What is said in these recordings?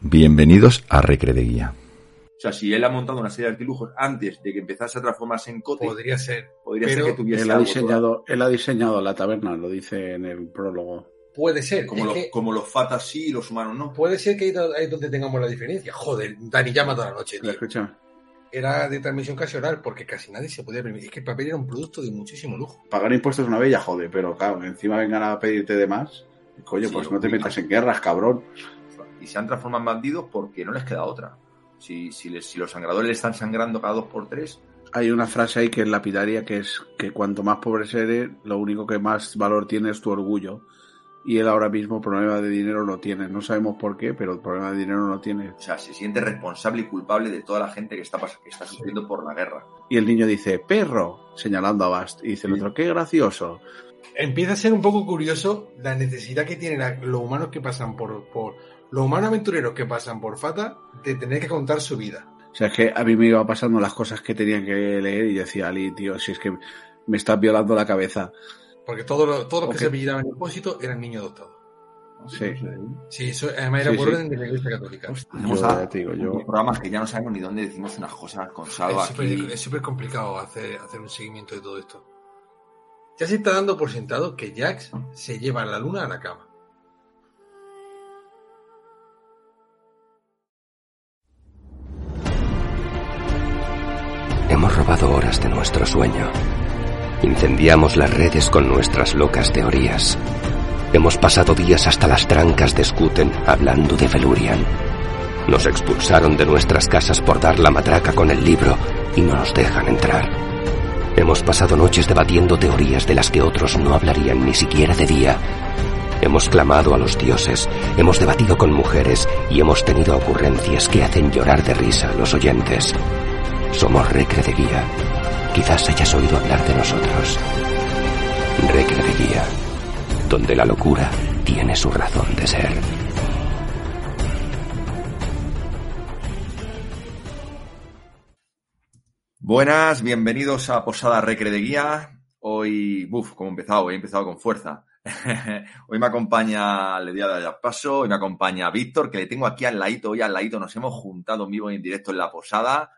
Bienvenidos a Recre de Guía. O sea, si él ha montado una serie de artilujos antes de que empezase a transformarse en cote, Podría ser. podría pero ser que tuviese Él ha, algo diseñado, él ha diseñado la taberna, lo dice en el prólogo. Puede ser. Como, los, que como los fatas sí y los humanos no. Puede ser que ahí ahí es donde tengamos la diferencia. Joder, Dani llama toda la noche, tío. Escucha, Era de transmisión casi oral porque casi nadie se podía permitir. Es que el papel era un producto de muchísimo lujo. pagar impuestos es una bella, jode, pero claro, encima vengan a pedirte de más. Coño, Sí, pues no te metas en guerras, cabrón. Y se han transformado en bandidos porque no les queda otra. Si, si, les- si los sangradores le están sangrando cada dos por tres, Hay una frase ahí que es lapidaria, que es que cuanto más pobre eres, lo único que más valor tiene es tu orgullo. Y él ahora mismo problema de dinero no tiene. No sabemos por qué, pero el problema de dinero no tiene. o sea, se siente responsable y culpable de toda la gente que está, pas- que está sufriendo por la guerra. Y el niño dice, perro, señalando a Bast. Y dice el otro, qué gracioso. Empieza a ser un poco curioso la necesidad que tienen los humanos que pasan por, por. Los humanos aventureros que pasan por Fata de tener que contar su vida. O sea, es que a mí me iba pasando las cosas que tenía que leer y decía, Ali, tío, si es que me estás violando la cabeza. Porque todos los todo los que se apellidaban en el depósito eran niños adoptados. Sí. Sí, eso además era Sí, por sí. orden de la Iglesia Católica. Tenemos Yo, a- ya te digo, yo- unos programas que ya no sabemos ni dónde decimos unas cosas con Salva Es súper- aquí. es súper complicado hacer, hacer un seguimiento de todo esto. Ya se está dando por sentado que Jax se lleva a la luna a la cama. Robado horas de nuestro sueño. Incendiamos las redes con nuestras locas teorías. Hemos pasado días hasta las trancas de Skuten hablando de Felurian. Nos expulsaron de nuestras casas por dar la matraca con el libro y no nos dejan entrar. Hemos pasado noches debatiendo teorías de las que otros no hablarían ni siquiera de día. Hemos clamado a los dioses, hemos debatido con mujeres y hemos tenido ocurrencias que hacen llorar de risa a los oyentes. Somos Recre de Guía. Quizás hayas oído hablar de nosotros. Recre de Guía, donde la locura tiene su razón de ser. Buenas, bienvenidos a Posada Recre de Guía. Hoy, buf, como he empezado, he empezado con fuerza. hoy me acompaña le voy a dar paso, hoy me acompaña Víctor, que le tengo aquí al ladito, hoy al ladito nos hemos juntado en vivo y en directo en la posada.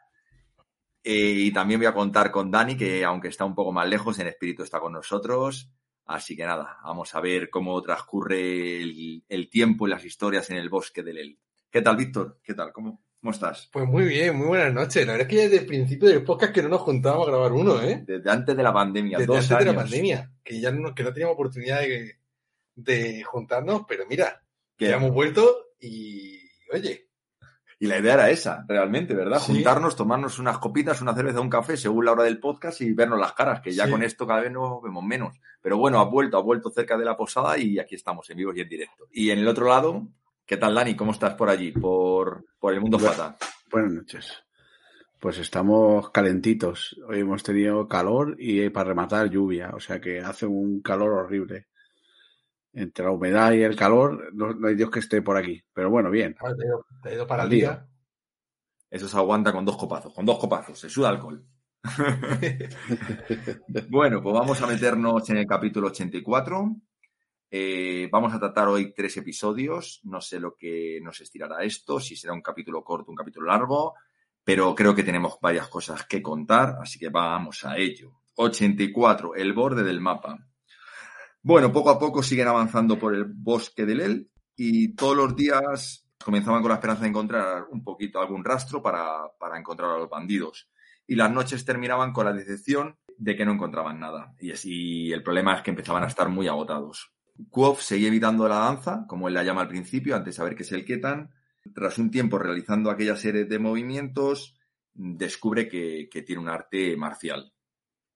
Eh, y también voy a contar con Dani, que aunque está un poco más lejos, en espíritu está con nosotros. Así que nada, vamos a ver cómo transcurre el, el tiempo y las historias en el bosque del El. ¿Qué tal, Víctor? ¿Qué tal? ¿Cómo, cómo estás? Pues muy bien, muy buenas noches. La verdad es que ya desde el principio del podcast que no nos juntábamos a grabar uno, ¿eh? Desde antes de la pandemia, Desde dos antes años. de la pandemia. Que ya no, que no teníamos oportunidad de, de juntarnos, pero mira, Que- ya hemos vuelto y oye, Y la idea era esa, realmente, ¿verdad? Sí. Juntarnos, tomarnos unas copitas, una cerveza, un café, según la hora del podcast y vernos las caras, que ya Sí. con esto cada vez nos vemos menos. Pero bueno, ha vuelto, ha vuelto cerca de la posada y aquí estamos en vivo y en directo. Y en el otro lado, ¿qué tal, Dani? ¿Cómo estás por allí? Por, por el mundo fata. Buenas noches. Pues estamos calentitos. Hoy hemos tenido calor y para rematar lluvia. O sea que hace un calor horrible. Entre la humedad y el calor, no, no hay Dios que esté por aquí. Pero bueno, bien. te he ido, te he ido para el día. Eso se aguanta con dos copazos, con dos copazos, se suda alcohol. Bueno, pues vamos a meternos en el capítulo 84. Eh, vamos a tratar hoy tres episodios. No sé lo que nos estirará esto, si será un capítulo corto, un capítulo largo, pero creo que tenemos varias cosas que contar, así que vamos a ello. 84, el borde del mapa. Bueno, poco a poco siguen avanzando por el bosque del El y todos los días comenzaban con la esperanza de encontrar un poquito algún rastro para, para encontrar a los bandidos y las noches terminaban con la decepción de que no encontraban nada. Y así el problema es que empezaban a estar muy agotados. Quoth seguía evitando la danza, como él la llama al principio, antes de saber que es el Ketan. Tras un tiempo realizando aquella serie de movimientos, descubre que tiene un arte marcial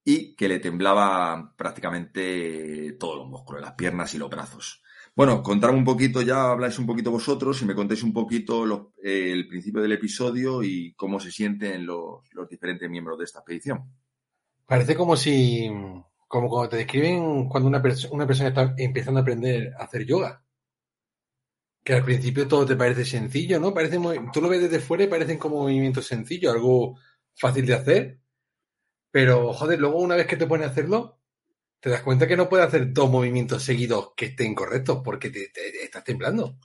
y que le temblaba prácticamente todos los músculos, las piernas y los brazos. Bueno, contadme un poquito ya, habláis un poquito vosotros y me contéis un poquito eh, el principio del episodio y cómo se sienten los, los diferentes miembros de esta expedición. Parece como si, como cuando te describen cuando una, una persona está empezando a aprender a hacer yoga. Que al principio todo te parece sencillo, ¿no? Parece muy, tú lo ves desde fuera y parecen como movimientos sencillos, algo fácil de hacer. Pero, joder, luego una vez que te pones a hacerlo, te das cuenta que no puedes hacer dos movimientos seguidos que estén correctos porque te, te- estás temblando.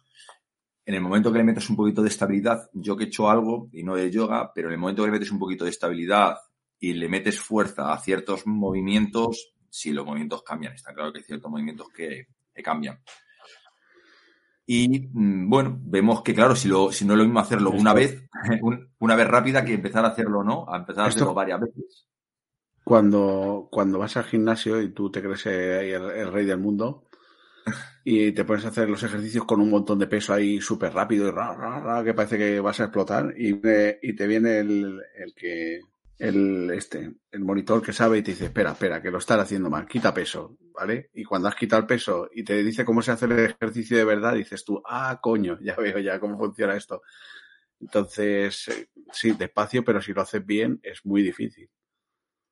en el momento que le metes un poquito de estabilidad, yo que he hecho algo y no de yoga, pero en el momento que le metes un poquito de estabilidad y le metes fuerza a ciertos movimientos, sí, los movimientos cambian. Está claro que hay ciertos movimientos que, que cambian. Y mm, bueno, vemos que claro, si, lo, si no es lo mismo hacerlo una vez, un- una vez rápida que empezar a hacerlo, ¿no? A empezar a Esto- hacerlo varias veces. Cuando, cuando vas al gimnasio y tú te crees eh, el, el rey del mundo y te pones a hacer los ejercicios con un montón de peso ahí súper rápido y ra, ra, que parece que vas a explotar y, viene- y te viene el, el que el este el monitor que sabe y te dice espera espera que lo estás haciendo mal quita peso vale y cuando has quitado el peso y te dice cómo se hace el ejercicio de verdad dices tú ah coño ya veo ya cómo funciona esto entonces eh, sí despacio pero si lo haces bien es muy difícil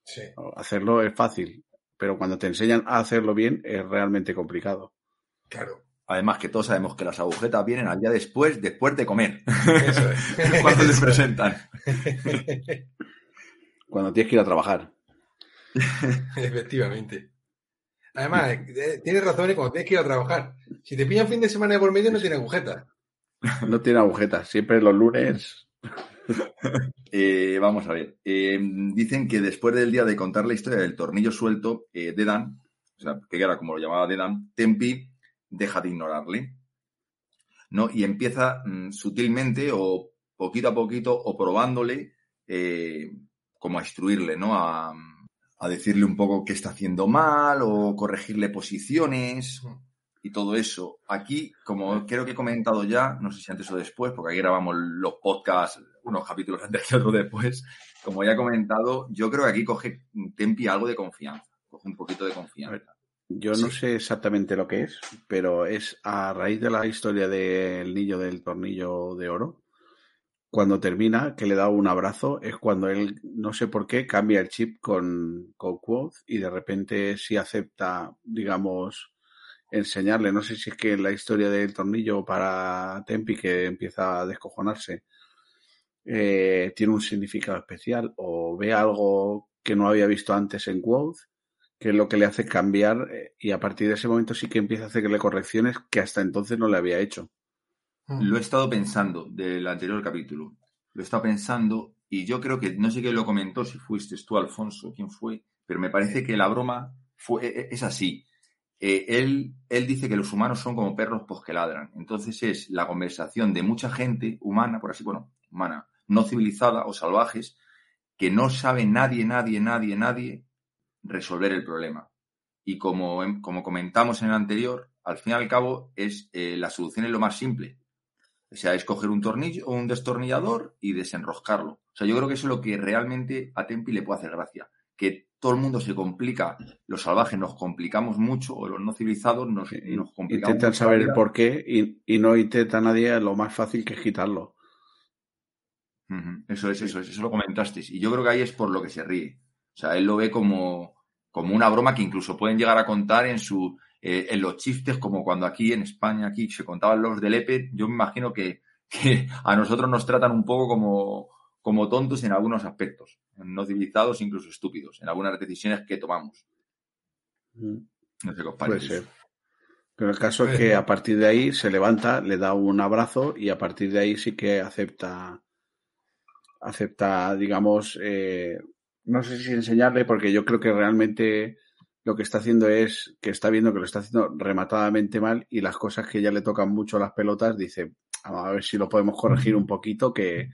Sí. Hacerlo es fácil, pero cuando te enseñan a hacerlo bien es realmente complicado. Claro. Además que todos sabemos que las agujetas vienen al día después, después de comer, Eso es. cuando se presentan. Cuando tienes que ir a trabajar. Efectivamente. Además, eh, tienes razón cuando tienes que ir a trabajar. Si te pillan fin de semana de por medio, no tiene agujeta. No tiene agujetas. Siempre los lunes. Eh, vamos a ver. Eh, dicen que después del día de contar la historia del tornillo suelto, eh, Dedan, o sea, que era como lo llamaba Dedan, Tempi deja de ignorarle. ¿No? Y empieza mm, sutilmente o poquito a poquito o probándole eh, como a instruirle, ¿no? A, a decirle un poco qué está haciendo mal o corregirle posiciones y todo eso. Aquí, como creo que he comentado ya, no sé si antes o después, porque aquí grabamos los podcasts unos capítulos antes que otros después, como ya he comentado, yo creo que aquí coge Tempi algo de confianza, coge un poquito de confianza. Yo no sé exactamente lo que es, pero es a raíz de la historia del niño del tornillo de oro. Cuando termina, que le da un abrazo, es cuando él, no sé por qué, cambia el chip con, con Quoth y de repente sí acepta, digamos, enseñarle. No sé si es que la historia del tornillo para Tempi que empieza a descojonarse eh, tiene un significado especial o ve algo que no había visto antes en Quoth que es lo que le hace cambiar eh, y a partir de ese momento sí que empieza a hacerle correcciones que hasta entonces no le había hecho. Lo he estado pensando del anterior capítulo, lo he estado pensando y yo creo que, no sé quién lo comentó, si fuiste tú, Alfonso, quién fue, pero me parece que la broma fue, e- e- es así. Eh, él, él dice que los humanos son como perros pues que ladran. Entonces es la conversación de mucha gente humana, por así, bueno, humana, no civilizada o salvajes, que no sabe nadie, nadie, nadie, nadie resolver el problema. Y como, em- como comentamos en el anterior, al fin y al cabo es eh, la solución es lo más simple. O sea, es coger un tornillo o un destornillador y desenroscarlo. O sea, yo creo que eso es lo que realmente a Tempi le puede hacer gracia. Que todo el mundo se complica, los salvajes nos complicamos mucho, o los no civilizados nos, nos complicamos Intentan mucho saber el por qué y, y no intenta nadie lo más fácil que es quitarlo. Eso es, eso es, eso lo comentasteis. Y yo creo que ahí es por lo que se ríe. O sea, él lo ve como, como una broma que incluso pueden llegar a contar en su eh, en los chistes, como cuando aquí en España aquí se contaban los del EPE. Yo me imagino que, que a nosotros nos tratan un poco como, como tontos en algunos aspectos, no civilizados, incluso estúpidos, en algunas decisiones que tomamos. Mm, No sé qué os Puede parece. ser. Pero el caso es que a partir de ahí se levanta, le da un abrazo y a partir de ahí sí que acepta, acepta, digamos, eh, no sé si enseñarle, porque yo creo que realmente lo que está haciendo es que está viendo que lo está haciendo rematadamente mal y las cosas que ya le tocan mucho las pelotas, dice, vamos a ver si lo podemos corregir un poquito, que,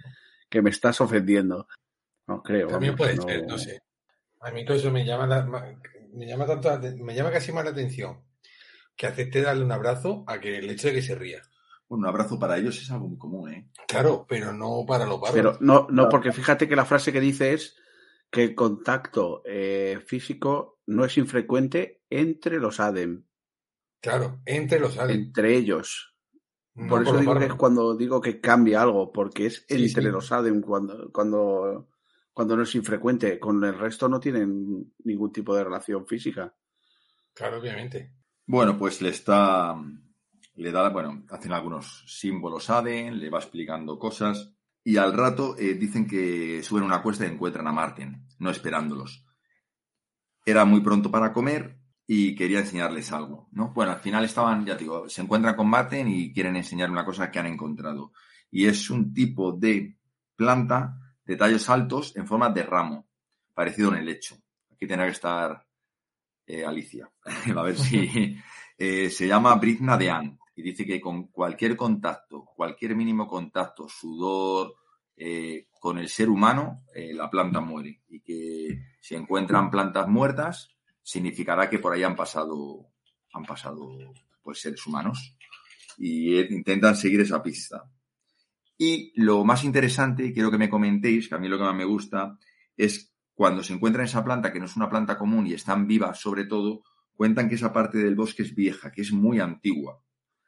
que me estás ofendiendo. No creo. También vamos, puede no- ser, no sé. A mí todo eso me llama, la- me llama tanto, me llama casi más la atención que acepte darle un abrazo a que el hecho de que se ría. Bueno, un abrazo para ellos es algo muy común, ¿eh? Claro, pero no para los Pero bárbaros. no, no, porque fíjate que la frase que dice es que el contacto eh, físico no es infrecuente entre los ADEM, Claro, entre los aliens. entre ellos. No Por eso digo que es cuando digo que cambia algo, porque es Sí, entre sí. los ADEM cuando, cuando, cuando no es infrecuente. Con el resto no tienen ningún tipo de relación física. Claro, obviamente. Bueno, pues le está. Le da, bueno, hacen algunos símbolos ADEN, le va explicando cosas. Y al rato eh, dicen que suben una cuesta y encuentran a Martin, no esperándolos. Era muy pronto para comer y quería enseñarles algo, ¿no? Bueno, al final estaban, ya te digo, se encuentran con Marten y quieren enseñar una cosa que han encontrado. Y es un tipo de planta de tallos altos en forma de ramo, parecido en el lecho. Aquí tendrá que estar eh, Alicia. A ver si eh, se llama Britna de Ant y dice que con cualquier contacto, cualquier mínimo contacto, sudor, eh, con el ser humano, la planta muere. Y que si encuentran plantas muertas, significará que por ahí han pasado, han pasado pues seres humanos. Y intentan seguir esa pista. Y lo más interesante, quiero que me comentéis, que a mí lo que más me gusta, es cuando se encuentra esa planta, que no es una planta común y están vivas sobre todo, cuentan que esa parte del bosque es vieja, que es muy antigua.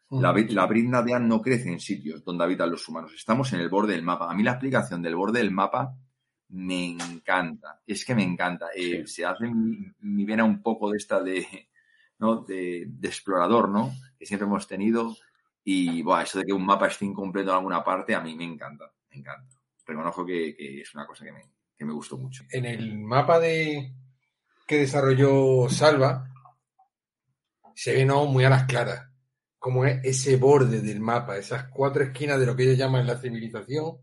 La, la brinda de An no crece en sitios donde habitan los humanos. Estamos en el borde del mapa. A mí la explicación del borde del mapa me encanta. Es que me encanta. Eh, se hace mi, vena un poco de esta de, ¿no? de, de, explorador, ¿no? Que siempre hemos tenido. Y bueno, eso de que un mapa esté incompleto en alguna parte, a mí me encanta, me encanta. Reconozco que, es una cosa que me, que me, gustó mucho. En el mapa de que desarrolló Salva, se ve no muy a las claras, como es ese borde del mapa, esas cuatro esquinas de lo que ellos llaman la civilización.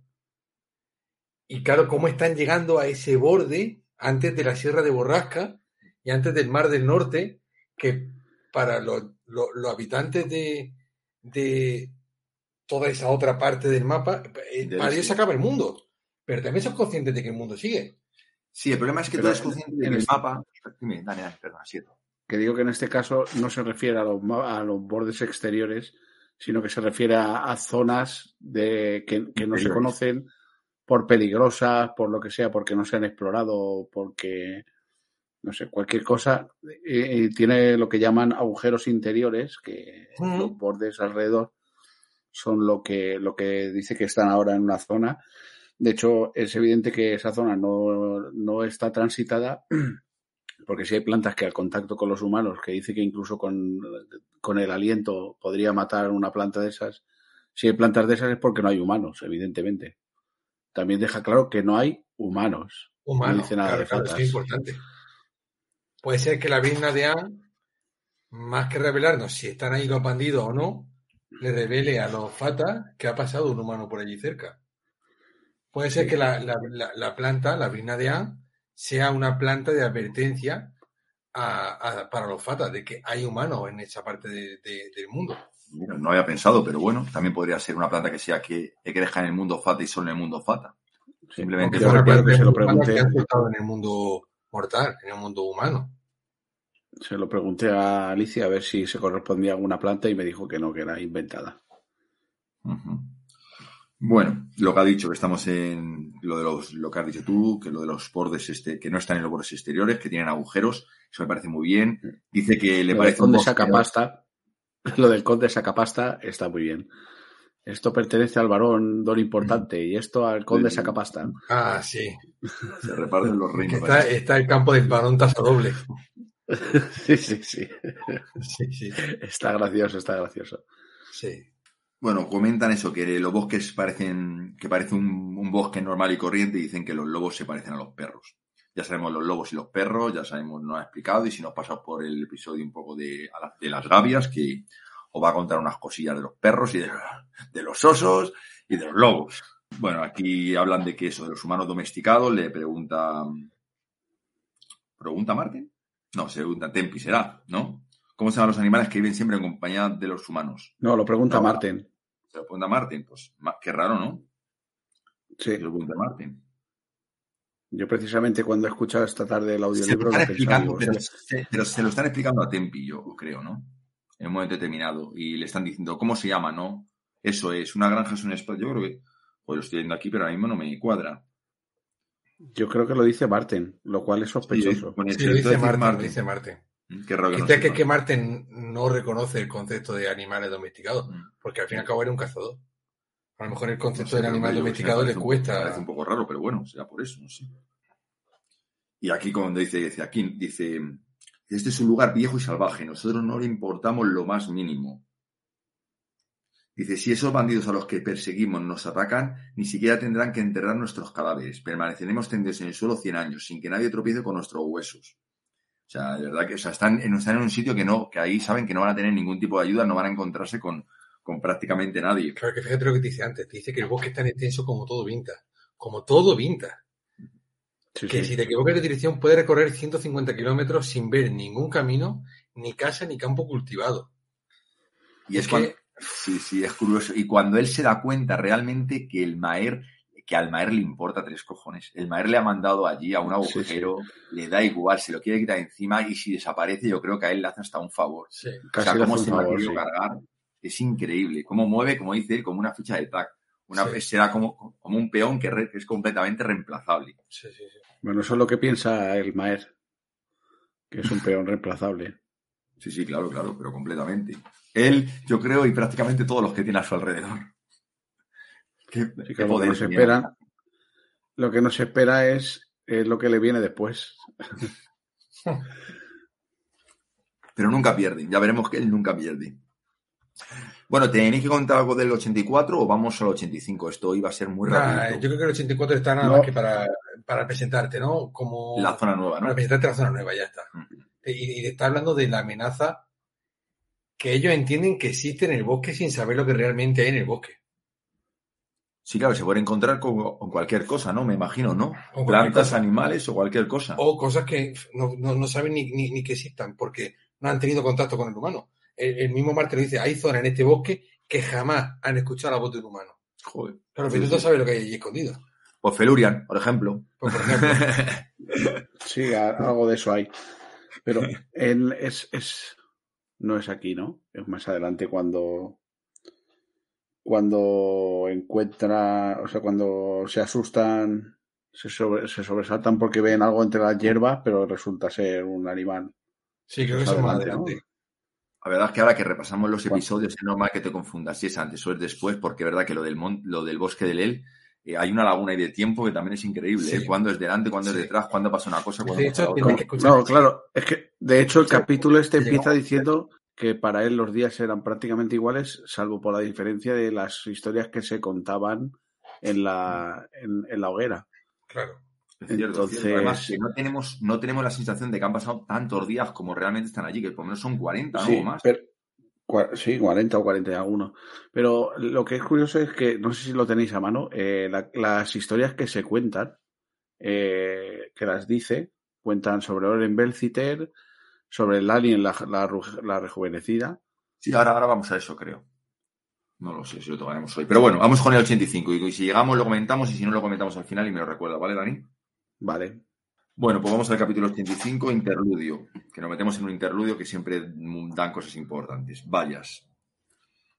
Y claro, cómo están llegando a ese borde antes de la Sierra de Borrasca y antes del Mar del Norte, que para los habitantes de, de toda esa otra parte del mapa, eh, para ellos se acaba el mundo. Pero también son conscientes de que el mundo sigue. Sí, el problema es que tú eres consciente de que el mapa. Dime, Dani, perdón, Que digo que en este caso no se refiere a los, a los bordes exteriores, sino que se refiere a, zonas de, que, que no se conocen por peligrosas, por lo que sea, porque no se han explorado, porque no sé, cualquier cosa, y, tiene lo que llaman agujeros interiores, que los bordes alrededor son lo que, lo que dice que están ahora en una zona. De hecho, es evidente que esa zona no, no está transitada, porque si hay plantas que al contacto con los humanos, que dice que incluso con, con el aliento podría matar una planta de esas, si hay plantas de esas es porque no hay humanos, evidentemente. También deja claro que no hay humanos. Humanos, no dice nada de claro, es importante. Puede ser que la Virna de Anne, más que revelarnos si están ahí los bandidos o no, le revele a los fatas que ha pasado un humano por allí cerca. Puede ser que la, planta, la Virna de Anne, sea una planta de advertencia para los fatas de que hay humanos en esa parte del mundo. No había pensado, pero bueno, también podría ser una planta que sea que, que deja en el mundo fata y solo en el mundo fata. Simplemente una planta que se lo pregunté. en el mundo mortal, en el mundo humano. Se lo pregunté a Alicia a ver si se correspondía a alguna planta y me dijo que no, que era inventada. Bueno, lo que ha dicho, que estamos en lo de los, lo que has dicho tú, que lo de los bordes este, que no están en los bordes exteriores, que tienen agujeros, eso me parece muy bien. Dice que le parece un sacapasta, lo del conde sacapasta está muy bien. Esto pertenece al varón don importante y esto al conde sacapasta. Ah, sí. Se reparten los reinos. Está, el campo del varón taza doble. sí, sí, sí. Está gracioso, está gracioso. Sí. Bueno, comentan eso, que los bosques parecen, que parece un, bosque normal y corriente y dicen que los lobos se parecen a los perros. Ya sabemos los lobos y los perros, ya sabemos, no ha explicado, y si nos pasamos por el episodio un poco de, de las gavias, que os va a contar unas cosillas de los perros y de, de los osos y de los lobos. Bueno, aquí hablan de que eso, de los humanos domesticados, le pregunta. ¿Pregunta Martín? No, se pregunta Tempi, será, ¿no? ¿Cómo se llaman los animales que viven siempre en compañía de los humanos? No, lo pregunta Martín. Se lo pregunta Martín, pues qué raro, ¿no? Sí. Se lo pregunta Martín. Yo precisamente cuando he escuchado esta tarde el audiolibro... Se lo están explicando, pero, se, lo están explicando a Tempi, yo creo, ¿no? En un momento determinado. Y le están diciendo, ¿cómo se llama, no? Eso es, una granja es un espacio. Yo creo que, pues lo estoy viendo aquí, pero ahora mismo no me cuadra. Yo creo que lo dice Marten, lo cual es sospechoso. Sí, lo dice Marten, dice Marten. Mm, qué raro que, no que, Marten no reconoce el concepto de animales domesticados, mm. porque al fin y al cabo era un cazador. A lo mejor el concepto del animal domesticado le cuesta. Parece un poco raro, pero bueno, será por eso, no sé. Y aquí cuando dice, dice aquí, dice, este es un lugar viejo y salvaje, nosotros no le importamos lo más mínimo. Dice, si esos bandidos a los que perseguimos nos atacan, ni siquiera tendrán que enterrar nuestros cadáveres. Permaneceremos tendidos en el suelo cien años, sin que nadie tropiece con nuestros huesos. O sea, de verdad que o sea, están, en, están en un sitio que no, que ahí saben que no van a tener ningún tipo de ayuda, no van a encontrarse con, con prácticamente nadie. Claro que fíjate lo que te dice antes, te dice que el bosque es tan extenso como todo Vinta, como todo Vinta. Sí, que sí. si te equivocas de dirección puedes recorrer 150 kilómetros sin ver ningún camino, ni casa, ni campo cultivado. Y es, Es cuando, que- sí, sí, es curioso. Y cuando él se da cuenta realmente que el Maer, que al Maer le importa tres cojones. El Maer le ha mandado allí a un Sí, sí. agujero, le da igual, se lo quiere quitar encima y si desaparece yo creo que a él le hace hasta un favor. Sí. O Casi sea, cómo se lo ha querido sí. cargar. Es increíble. Cómo mueve, como dice él, como una ficha de tag. Una, Sí. Será como, como un peón que, re- que es completamente reemplazable. Sí, sí, sí. Bueno, eso es lo que piensa el Maer, que es un peón reemplazable. Sí, sí, claro, claro, pero completamente. Él, yo creo, y prácticamente todos los que tiene a su alrededor. Qué, qué que lo que nos espera, lo que nos espera es, es lo que le viene después. Pero nunca pierde. Ya veremos que él nunca pierde. Bueno, ¿tenéis que contar algo del 84 o vamos al 85? Esto iba a ser muy Nah, rápido. yo creo que el 84 está nada No. más que para, para presentarte, ¿no? Como La zona nueva, para ¿no? presentarte la zona nueva, ya está. Y, y está hablando de la amenaza que ellos entienden que existe en el bosque sin saber lo que realmente hay en el bosque. Sí, claro, se puede encontrar con, con cualquier cosa, ¿no? Me imagino, ¿no? Plantas, cosa. animales o cualquier cosa. O cosas que no, no- no saben ni, ni- ni que existan porque no han tenido contacto con el humano. El, el mismo Marte lo dice, hay zonas en este bosque que jamás han escuchado la voz de un humano. Joder. Claro, Sí, pero tú sí. sabes lo que hay allí escondido. Pues Felurian, por ejemplo. Pues, por ejemplo, Sí, algo de eso hay. Pero él es, es, no es aquí, ¿no? Es más adelante cuando, cuando encuentra, o sea, cuando se asustan, se, sobre- se sobresaltan porque ven algo entre las hierbas, pero resulta ser un animal. sí, creo que es más adelante, ¿no? La verdad es que ahora que repasamos los episodios es normal que te confundas si es antes o es después, porque es verdad que lo del, mon- lo del bosque del El, eh, hay una laguna ahí de tiempo que también es increíble. Sí. ¿eh? Cuándo es delante, cuándo Sí. es detrás, cuándo pasa una cosa, cuándo De pasa hecho, otra. que. No, claro, es que de hecho el capítulo este empieza diciendo que para él los días eran prácticamente iguales, salvo por la diferencia de las historias que se contaban en la, en, en la hoguera. Claro. Cierto, Entonces- cierto. Además, que no tenemos, no tenemos la sensación de que han pasado tantos días como realmente están allí, que por lo menos son 40 ¿no? Sí, o más. pero- sí, 40 o 40 y alguno. Pero lo que es curioso es que, no sé si lo tenéis a mano, eh, la- las historias que se cuentan, eh, que las dice, cuentan sobre Oren Belciter, sobre el alien, la, la rejuvenecida. Sí, ahora, ahora vamos a eso, creo. No lo sé si lo tomaremos hoy. Pero bueno, vamos con el 85. Y si llegamos lo comentamos y si no lo comentamos al final y me lo recuerda, ¿vale, Dani? Vale. Bueno, pues vamos al capítulo 85, interludio. Que nos metemos en un interludio que siempre dan cosas importantes. Vallas.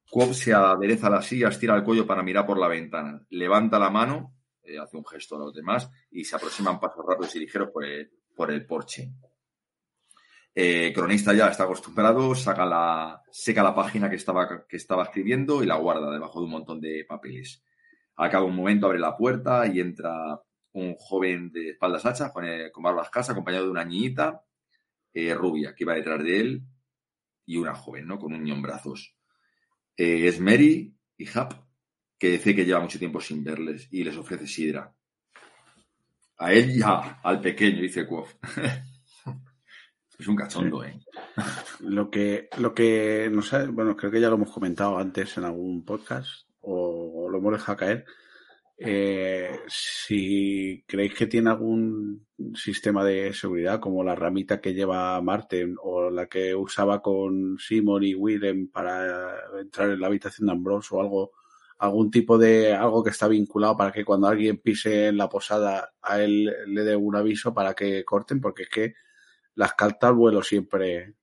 Quob se adereza a la silla, estira el cuello para mirar por la ventana. Levanta la mano, eh, hace un gesto a los demás y se aproximan pasos rápidos y ligeros por el, por el porche. Eh, cronista ya está acostumbrado, saca la, seca la página que estaba, que estaba escribiendo y la guarda debajo de un montón de papeles. De un momento abre la puerta y entra un joven de espaldas hachas con, eh, con barba escasa, acompañado de una niñita eh, rubia que iba detrás de él y una joven, ¿no? Con un niño en brazos. Eh, es Mary y Hap, que dice que lleva mucho tiempo sin verles y les ofrece sidra. A él y a- al pequeño, dice Quof. es un cachondo, ¿eh? Lo que, lo que no sé, bueno, creo que ya lo hemos comentado antes en algún podcast o, o lo hemos dejado caer. Eh, si creéis que tiene algún sistema de seguridad como la ramita que lleva Martin o la que usaba con Simon y Willem para entrar en la habitación de Ambrose o algo, algún tipo de algo que está vinculado para que cuando alguien pise en la posada a él le dé un aviso para que corten, porque es que las cartas vuelo siempre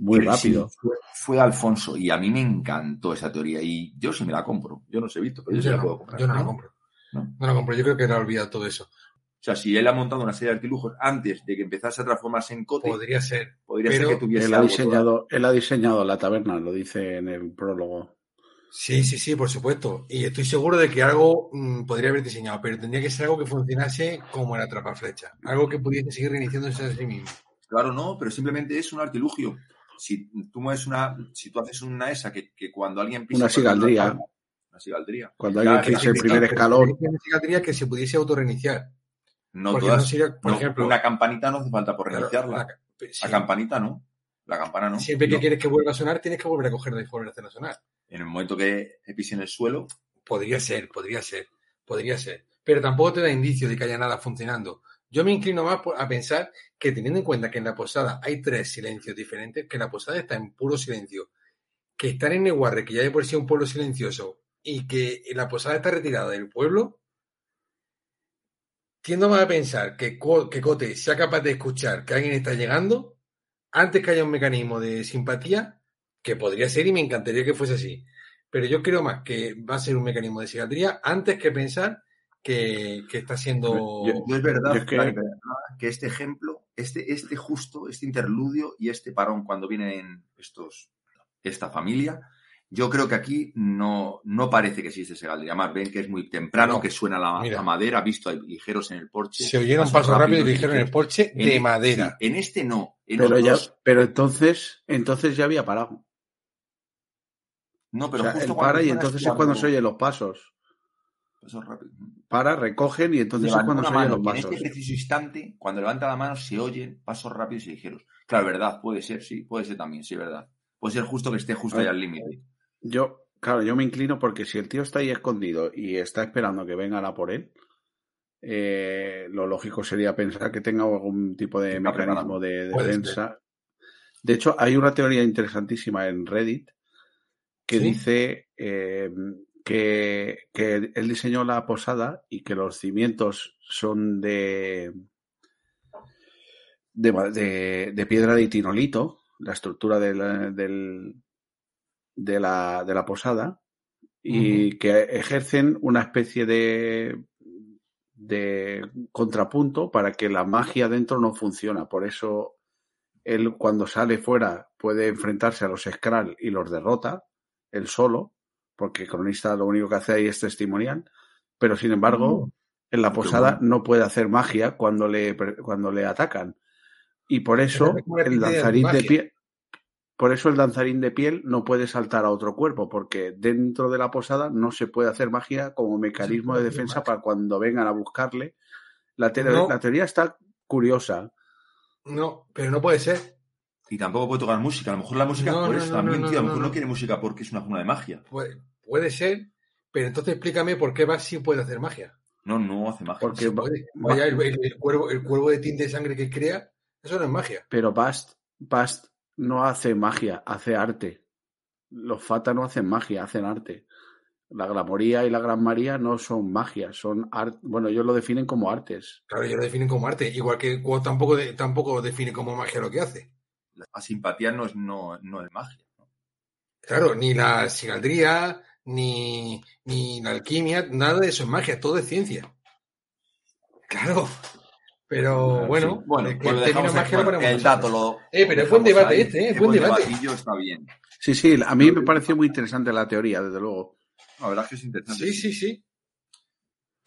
muy Sí, rápido. fue, fue Alfonso y a mí me encantó esa teoría y yo sí me la compro. Yo no sé visto, pero yo, sí Yo la no, puedo comprar. yo no la compro. ¿No? No la compro. Yo creo que era olvidado todo eso. O sea, si él ha montado una serie de artilujos antes de que empezase a transformarse en cote, Podría ser. podría pero ser que tuviese Él ha algo diseñado, él ha diseñado la taberna, lo dice en el prólogo. Sí, sí, sí, por supuesto. Y estoy seguro de que algo mm, podría haber diseñado, pero tendría que ser algo que funcionase como el atrapaflecha. Algo que pudiese seguir reiniciándose a sí mismo. Claro, no, pero simplemente es un artilugio. Si tú mueves una, si tú haces una esa que, que cuando alguien pisa Una sigaldría. Una sigaldría. Cuando alguien pisa el primer escalón, Significaría que se pudiese autorreiniciar. No porque todas. no sería, por no, ejemplo, una campanita no hace falta por claro, reiniciarla. la- Sí. La campanita no. La campana no. Siempre que No. quieres que vuelva a sonar, tienes que volver a cogerla y volver a sonar. En el momento que pise en el suelo, Podría ser, podría ser, podría ser. Pero tampoco te da indicio de que haya nada funcionando. Yo me inclino más a pensar que teniendo en cuenta que en la posada hay tres silencios diferentes, que la posada está en puro silencio, que estar en Neguarre, que ya de por sí es un pueblo silencioso, y que la posada está retirada del pueblo, tiendo más a pensar que, que Cote sea capaz de escuchar que alguien está llegando antes que haya un mecanismo de simpatía, que podría ser y me encantaría que fuese así. Pero yo creo más que va a ser un mecanismo de psiquiatría antes que pensar que, que está siendo... Yo, yo es verdad Yo es que- que este ejemplo, este, este justo, este interludio y este parón cuando vienen estos, esta familia, yo creo que aquí no, no parece que existe ese galdría. Más ven que es muy temprano, No. que suena la, madera, visto hay ligeros en el porche. Se oyeron pasos rápidos y dijeron en el porche En- de madera. sí, en este no. En Pero, ya, pero entonces, entonces ya había parado. no, O pero sea, justo él cuando para y entonces es cuando se oyen los pasos. Pasos rápidos. Para, recogen y entonces es cuando se oyen los y en pasos. este preciso instante, cuando levanta la mano, se oyen pasos rápidos y ligeros. Claro, verdad, puede ser, sí, puede ser también, sí, verdad. Puede ser justo que esté justo ahí al límite. Yo, claro, yo me inclino porque si el tío está ahí escondido y está esperando que vengan a por él, eh, lo lógico sería pensar que tenga algún tipo de mecanismo de defensa. De hecho, hay una teoría interesantísima en Reddit que ¿Sí? dice eh, que, que él diseñó la posada y que los cimientos son de, de, de- de piedra de itinolito, la estructura del, del- de, la, de la posada, y que ejercen una especie de, de contrapunto para que la magia dentro no funciona. Por eso él cuando sale fuera puede enfrentarse a los Skrull y los derrota, él solo, porque el cronista lo único que hace ahí es testimonial, pero sin embargo, en la posada bueno. no puede hacer magia cuando le, cuando le atacan. Y por eso el de danzarín de piel, por eso el danzarín de piel no puede saltar a otro cuerpo, porque dentro de la posada no se puede hacer magia como mecanismo de defensa magia. para cuando vengan a buscarle. La, te- No. la teoría está curiosa. No, pero no puede ser. Y tampoco puede tocar música. A lo mejor la música No, por no, eso no, también, no, tío. A lo mejor no. no quiere música porque es una zona de magia. Puede, puede ser, pero entonces explícame por qué Bast sí puede hacer magia. No, no hace magia. Porque Sí puede. Vaya, el, el- el cuervo, el cuervo de tinte de sangre que crea, eso no es magia. Pero Bast, Bast no hace magia, hace arte. Los Fata no hacen magia, hacen arte. La Glamoría y la Gran María no son magia, son arte. Bueno, ellos lo definen como artes. Claro, ellos lo definen como arte, igual que tampoco, de- tampoco define como magia lo que hace. La simpatía no es, no, no es magia. ¿no? Claro, ni la sigaldría, ni, ni la alquimia, nada de eso es magia, todo es ciencia. Claro, pero bueno, Sí, bueno, el, pues lo el término dejamos magia lo bueno, ponemos El dato lo. Eh, pero es buen debate ahí. este, ¿eh? Es Buen debate. está bien. Sí, sí, a mí me pareció muy interesante la teoría, desde luego. La verdad es que es interesante. Sí, sí, sí.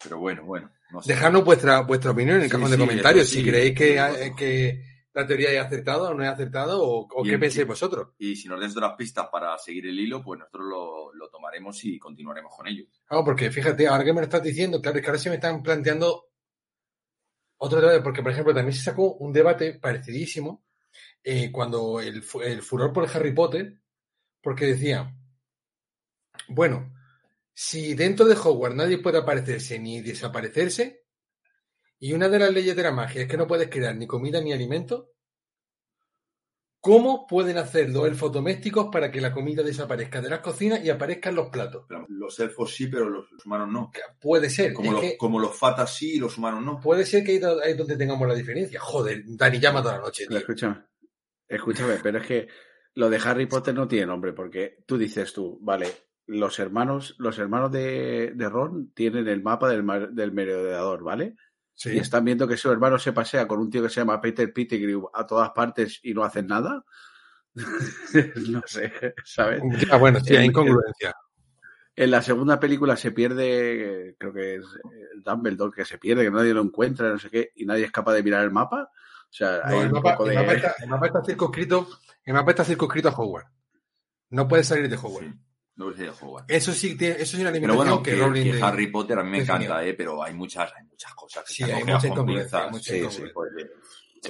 Pero bueno, bueno. No sé. Dejadnos vuestra, vuestra opinión en el Sí, cajón sí, de comentarios, si creéis bueno. que la teoría es acertada o no es acertada, o, qué en- pensáis vosotros. Y si nos des otras pistas para seguir el hilo, pues nosotros lo, lo tomaremos y continuaremos con ello. Ah, porque fíjate, ahora que me lo estás diciendo, claro, es que ahora se me están planteando otro debate, porque por ejemplo también se sacó un debate parecidísimo eh, cuando el, fu- el furor por el Harry Potter, porque decía, bueno, si dentro de Hogwarts nadie puede aparecerse ni desaparecerse, y una de las leyes de la magia es que no puedes crear ni comida ni alimento, ¿cómo pueden hacer los elfos domésticos para que la comida desaparezca de las cocinas y aparezcan los platos? Pero los elfos sí, pero los humanos no. Puede ser. Como, los, que- como los fatas sí y los humanos no. Puede ser que ahí es donde tengamos la diferencia. Joder, Dani llama toda la noche, tío. escúchame, escúchame, pero es que lo de Harry Potter no tiene nombre, porque tú dices tú, vale, los hermanos, los hermanos de, de Ron tienen el mapa del, mar- del merodeador, ¿vale? Sí. Y están viendo que su hermano se pasea con un tío que se llama Peter Pettigrew a todas partes y no hacen nada. no sé, ¿sabes? Ya, bueno, sí, hay El- incongruencia. En la segunda película se pierde, eh, creo que es el Dumbledore que se pierde, que nadie lo encuentra, no sé qué, y nadie es capaz de mirar el mapa. O sea, No, hay el, un mapa, poco el de... mapa está, el mapa está circunscrito, el mapa está circunscrito a Hogwarts. No puede salir de Hogwarts. Sí, no sé de jugar. Eso sí, tiene, eso es una Pero limitación bueno, que, que, Rowling que de- Harry Potter a mí me encanta, ¿eh? pero hay muchas, hay muchas cosas que Sí, hay mucha con incongruencia, Sí, sí, pues,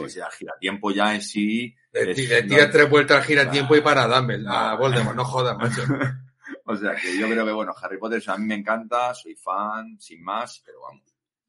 O sea, giratiempo ya en sí. Le, es le tira una- tres vueltas al giratiempo y para Dumbledore, a Voldemort. No jodas, macho. O sea, que yo creo que, bueno, Harry Potter o sea, a mí me encanta, soy fan, sin más, pero vamos,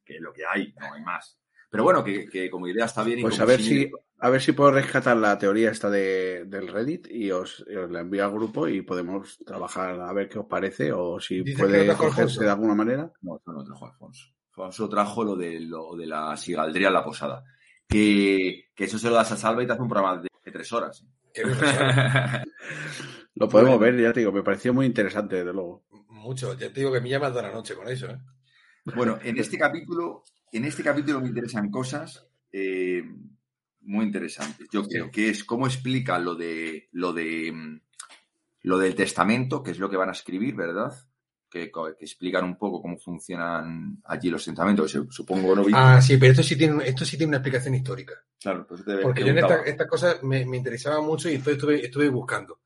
que es lo que hay, no hay más. Pero bueno, que, que como idea está bien y Pues como a ver si, a ver si puedo rescatar la teoría esta de, del Reddit y os, y os la envío al grupo y podemos trabajar a ver qué os parece o si Dice lo puede cogerse de alguna manera. No, eso no trajo Alfonso. Alfonso trajo lo de, lo de la sigaldría en la posada. Que, que eso se lo das a Salva y te hace un programa de, de tres horas. Qué responsable. Lo podemos Bueno. ver, ya te digo, me pareció muy interesante, desde luego. Mucho. Ya te digo que me llamas toda la noche con eso, ¿eh? Bueno, en este capítulo, en este capítulo me interesan cosas eh, muy interesantes. Yo creo que es cómo explica lo de lo de mm, lo del testamento, que es lo que van a escribir, ¿verdad? Que, que explican un poco cómo funcionan allí los testamentos. Supongo no vi. Ah, sí, pero esto sí tiene, esto sí tiene una explicación histórica. claro, pues te Porque yo en preguntaba. esta- estas cosas me, me interesaba mucho y entonces estuve, estuve buscando.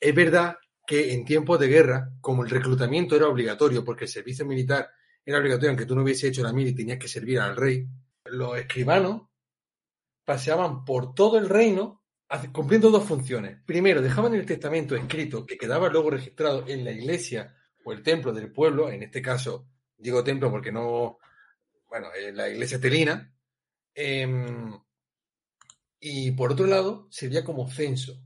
Es verdad que en tiempos de guerra, como el reclutamiento era obligatorio, porque el servicio militar era obligatorio, aunque tú no hubiese hecho la mil y tenías que servir al rey, los escribanos paseaban por todo el reino cumpliendo dos funciones. Primero, dejaban el testamento escrito que quedaba luego registrado en la iglesia o el templo del pueblo, en este caso digo templo porque no, bueno, en la iglesia telina, Em, y por otro lado, servía como censo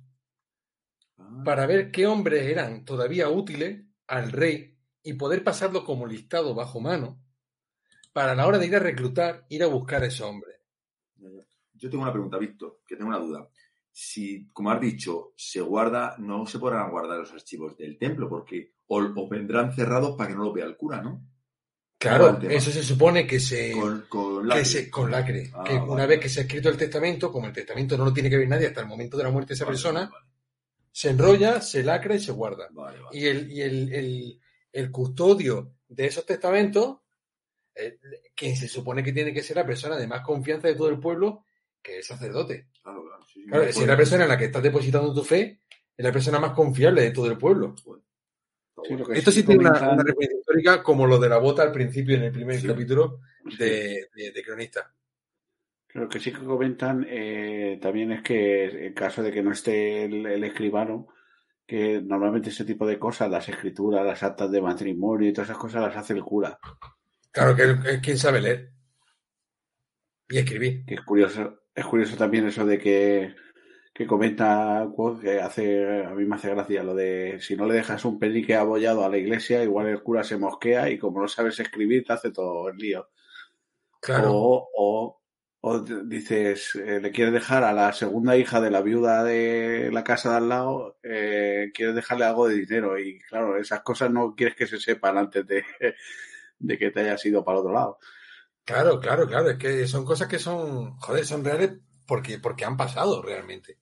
Ah, para ver qué hombres eran todavía útiles al rey y poder pasarlo como listado bajo mano para a la hora de ir a reclutar, ir a buscar a ese hombre. Yo tengo una pregunta, Víctor, que tengo una duda. Si, como has dicho, se guarda, no se podrán guardar los archivos del templo, porque o, o vendrán cerrados para que no lo vea el cura, ¿no? Claro, eso se supone que se... Con, con que lacre. se- con lacre. Ah, que una vez que se ha escrito el testamento, como el testamento no lo tiene que ver nadie hasta el momento de la muerte de esa Vale, persona, vale, se enrolla, se lacra y se guarda. vale, vale. Y el, y el, el- el custodio de esos testamentos, eh, quien se supone que tiene que ser la persona de más confianza de todo el pueblo, que es sacerdote. Claro, claro, sí, sí, Claro, me si es la persona en la que estás depositando tu fe, es la persona más confiable de todo el pueblo. Está Sí, bueno. lo que Esto sí tiene una, una referencia histórica como lo de la bota al principio en el primer Sí. capítulo de, de- de Cronista. Lo que sí que comentan eh, también es que en caso de que no esté el, el escribano, que normalmente ese tipo de cosas, las escrituras, las actas de matrimonio y todas esas cosas las hace el cura. Claro que es quien sabe leer y escribir. Que es curioso, es curioso también eso de que, que comenta que hace, a mí me hace gracia lo de si no le dejas un penique abollado a la iglesia, igual el cura se mosquea y como no sabes escribir te hace todo el lío. Claro. O, o, o dices, eh, le quieres dejar a la segunda hija de la viuda de la casa de al lado, eh, quieres dejarle algo de dinero y claro, esas cosas no quieres que se sepan antes de, de que te hayas ido para el otro lado. Claro, claro, claro. Es que son cosas que son, joder, son reales porque, porque han pasado realmente.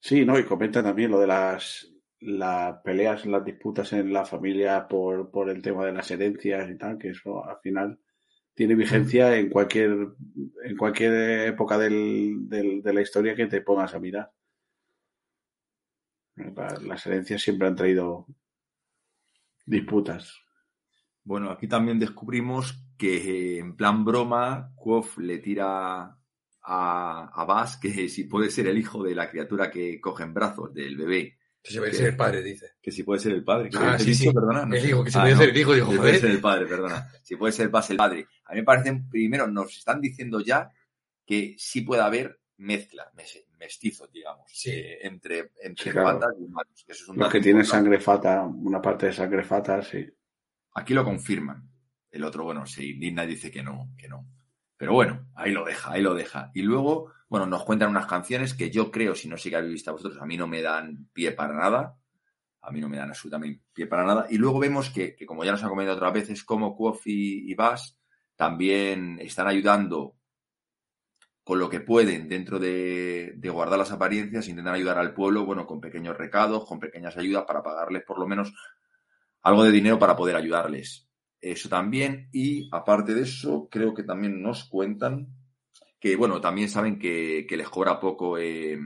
Sí, ¿no? Y comenta también lo de las, las peleas, las disputas en la familia por, por el tema de las herencias y tal, que eso al final tiene vigencia en cualquier, en cualquier época del, del- de la historia que te pongas a mirar. La- Las herencias siempre han traído disputas. Bueno, aquí también descubrimos que eh, en plan broma, Quoth le tira a, a Bas que si puede ser el hijo de la criatura que coge en brazos, del bebé, Si se puede ser el padre, dice. que si puede ser el padre. ¿Qué Ah, sí, dicho? sí. Perdona, no El sé. hijo, que se Ah, puede no. ser el hijo, digo, Si puede ser el padre, perdona. Si puede ser Bas el padre. A mí me parece, primero, nos están diciendo ya que sí puede haber mezcla, mes- mestizos, digamos, Sí. eh, entre, entre Sí, claro. fatas y humanos. que eso es un Los que tienen importante. sangre fata, una parte de sangre fata, sí. Aquí lo confirman. El otro, bueno, se indigna y dice que no, que no. Pero bueno, ahí lo deja, ahí lo deja. Y luego, bueno, nos cuentan unas canciones que yo creo, si no sé qué habéis visto vosotros, a mí no me dan pie para nada. A mí no me dan absolutamente pie para nada. Y luego vemos que, que como ya nos han comentado otras veces, como Kofi y Bass también están ayudando con lo que pueden dentro de, de guardar las apariencias, intentan ayudar al pueblo, bueno, con pequeños recados, con pequeñas ayudas para pagarles por lo menos algo de dinero para poder ayudarles. Eso también. Y aparte de eso, creo que también nos cuentan que, bueno, también saben que, que les cobra poco, eh,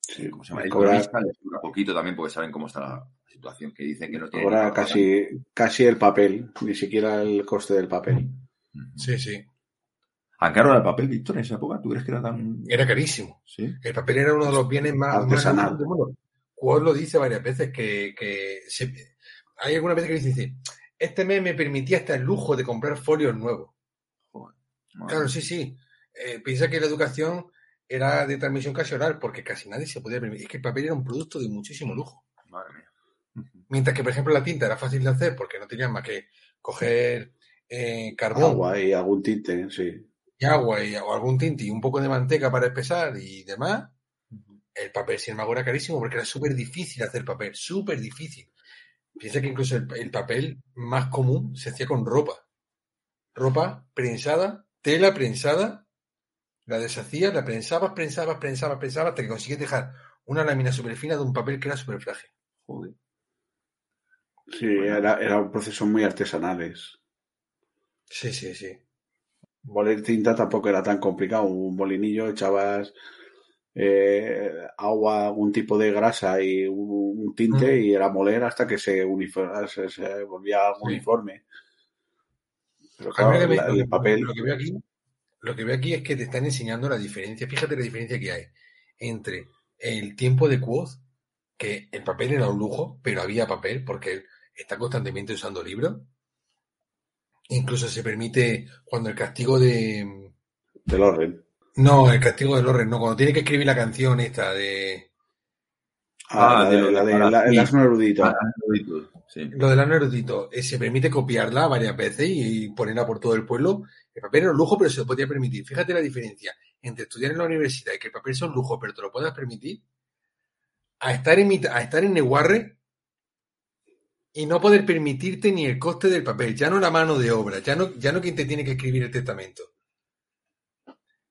sí. ¿cómo se llama? Les El cobra- les cobra poquito también porque saben cómo está la situación, que dicen que no tienen... Para casi, casi el papel, ni siquiera el coste del papel. Sí, sí. ¿A caro era el papel, Víctor, en esa época? ¿Tú crees que era tan...? Era carísimo. Sí. El papel era uno de los bienes más, más Artesanal. lujosos del mundo. Quod lo dice varias veces que, que se- hay algunas veces que dice, dice, este mes me permitía hasta el lujo de comprar folios nuevos. Claro, sí, sí. Eh, piensa que la educación era de transmisión casi oral porque casi nadie se podía permitir. Es que el papel era un producto de muchísimo lujo. Madre mía. Mientras que, por ejemplo, la tinta era fácil de hacer porque no tenían más que coger eh, carbón Agua y algún tinte, sí. y agua y, o algún tinte y un poco de manteca para espesar y demás. El papel, sin embargo, era carísimo porque era súper difícil hacer papel, súper difícil. Piensa que incluso el, el papel más común se hacía con ropa. Ropa prensada, tela prensada, la deshacías, la prensabas, prensabas, prensabas, prensabas, hasta que consigues dejar una lámina súper fina de un papel que era súper frágil. Joder. Sí, era, era un proceso muy artesanales. Sí, sí, sí. Moler tinta tampoco era tan complicado. Un molinillo, echabas eh, agua, algún tipo de grasa y un, un tinte y era moler hasta que se, se, se volvía Sí. uniforme. Pero claro, el papel, Lo que veo aquí, lo que veo aquí es que te están enseñando la diferencia. Fíjate la diferencia que hay entre el tiempo de Quoth, que el papel era un lujo, pero había papel porque él está constantemente usando libros. Incluso se permite cuando el castigo de del orden. No, el castigo de Loren, no, cuando tiene que escribir la canción esta de Ah, Ah, la de de, lo la de- la- el asno erudito. Ah, Sí. lo del erudito, eh, se permite copiarla varias veces y ponerla por todo el pueblo. El papel era un lujo, pero se lo podía permitir. Fíjate la diferencia entre estudiar en la universidad y que el papel sea un lujo, pero te lo puedas permitir, a estar en, a estar en Neguarre y no poder permitirte ni el coste del papel, ya no la mano de obra, ya no, ya no quien te tiene que escribir el testamento.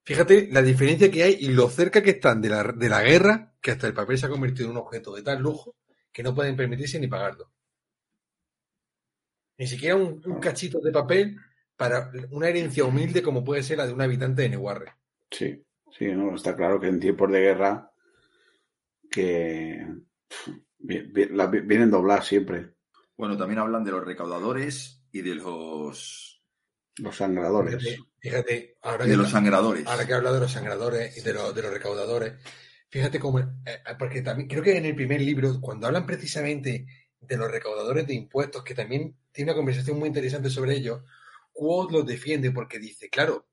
Fíjate la diferencia que hay y lo cerca que están de la, de la guerra, que hasta el papel se ha convertido en un objeto de tal lujo que no pueden permitirse ni pagarlo. Ni siquiera un, un cachito de papel para una herencia humilde como puede ser la de un habitante de Neguarre. Sí, sí, no, está claro que en tiempos de guerra que la- vienen dobladas siempre Bueno, también hablan de los recaudadores y de los, los sangradores. Fíjate, ahora y que, los sangradores. ahora que he hablado de los sangradores y de, los de los recaudadores, fíjate cómo, eh, porque también creo que en el primer libro, cuando hablan precisamente de los recaudadores de impuestos, que también tiene una conversación muy interesante sobre ello, Quoth los defiende porque dice, claro,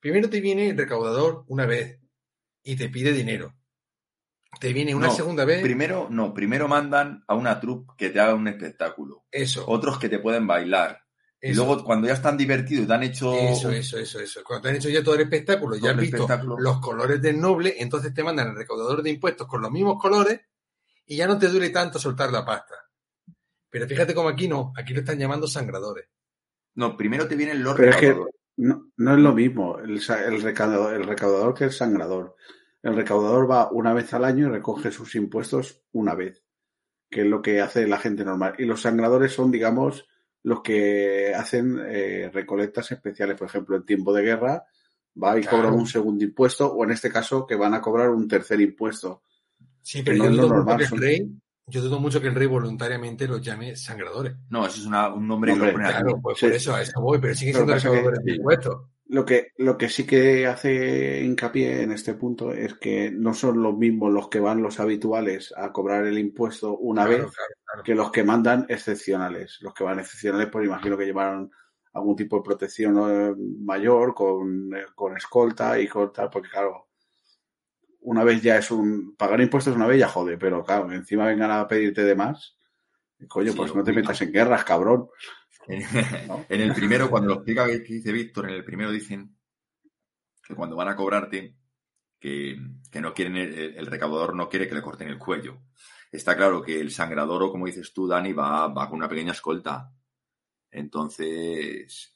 primero te viene el recaudador una vez y te pide dinero. Te viene una No, segunda vez, Primero, no, primero mandan a una troupe que te haga un espectáculo. eso. Otros que te pueden bailar. Y luego, cuando ya están divertidos y te han hecho. Eso, eso, eso, eso. Cuando te han hecho ya todo el espectáculo, ya Todo has el visto los colores del noble, entonces te mandan al recaudador de impuestos con los mismos colores y ya no te duele tanto soltar la pasta. Pero fíjate como aquí no, aquí lo están llamando sangradores. No, primero te vienen los Pero es que recaudadores. no, no es lo mismo el, el recaudador, el recaudador que el sangrador. El recaudador va una vez al año y recoge sus impuestos una vez, que es lo que hace la gente normal. Y los sangradores son, digamos, los que hacen eh, recolectas especiales. Por ejemplo, en tiempo de guerra va y Claro. cobran un segundo impuesto, o en este caso que van a cobrar un tercer impuesto. Sí, pero no yo dudo, normal, que el son- rey, yo dudo mucho que el rey voluntariamente los llame sangradores. No, eso es una- un nombre que lo aquí. Claro, pues Sí. por eso a eso voy, pero siguen Lo que siendo recaudadores de sí. impuestos. Lo que, lo que sí que hace hincapié en este punto es que no son los mismos los que van los habituales a cobrar el impuesto una Claro, vez claro, claro. que los que mandan excepcionales. Los que van excepcionales, pues imagino que llevaron algún tipo de protección mayor con, eh, con escolta y con tal, porque claro, una vez ya es un... Pagar impuestos una vez ya jode, pero claro, encima vengan a pedirte de más. Coño, Sí, pues no te metas en guerras, cabrón. En, ¿no? en el primero, cuando lo explica que dice Víctor, en el primero dicen que cuando van a cobrarte, que, que no quieren, el, el recaudador no quiere que le corten el cuello. Está claro que el sangrador, o como dices tú, Dani, va, va con una pequeña escolta. Entonces,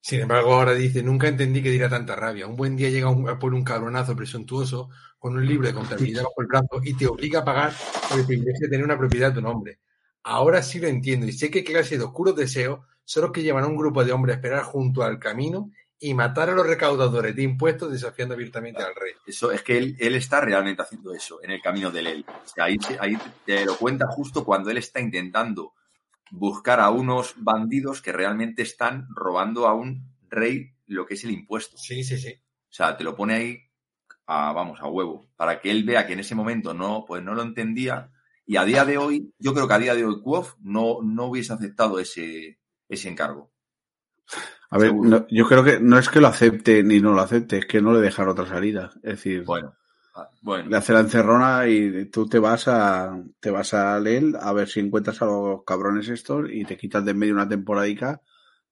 Sin embargo, ahora dice, nunca entendí que diera tanta rabia. Un buen día llega un, a poner un cabronazo presuntuoso con un libro de contabilidad bajo el brazo y te obliga a pagar por el privilegio de tener una propiedad a tu nombre. Ahora sí lo entiendo y sé qué clase de oscuros deseos son los que llevan a un grupo de hombres a esperar junto al camino y matar a los recaudadores de impuestos desafiando abiertamente al rey. eso es que él, él está realmente haciendo eso en el camino del él. O sea, ahí, te- ahí te lo cuenta justo cuando él está intentando buscar a unos bandidos que realmente están robando a un rey lo que es el impuesto. Sí, sí, sí. O sea, te lo pone ahí a, vamos, a huevo, para que él vea que en ese momento no, pues no lo entendía. Y a día de hoy, yo creo que a día de hoy Kuof no, no hubiese aceptado ese, ese encargo. A ver, no- yo creo que no es que lo acepte ni no lo acepte, es que no le dejan otra salida. Es decir, Bueno, ah, bueno, le hace la encerrona y tú te vas a te vas a leer a ver si encuentras a los cabrones estos y te quitas de en medio una temporadica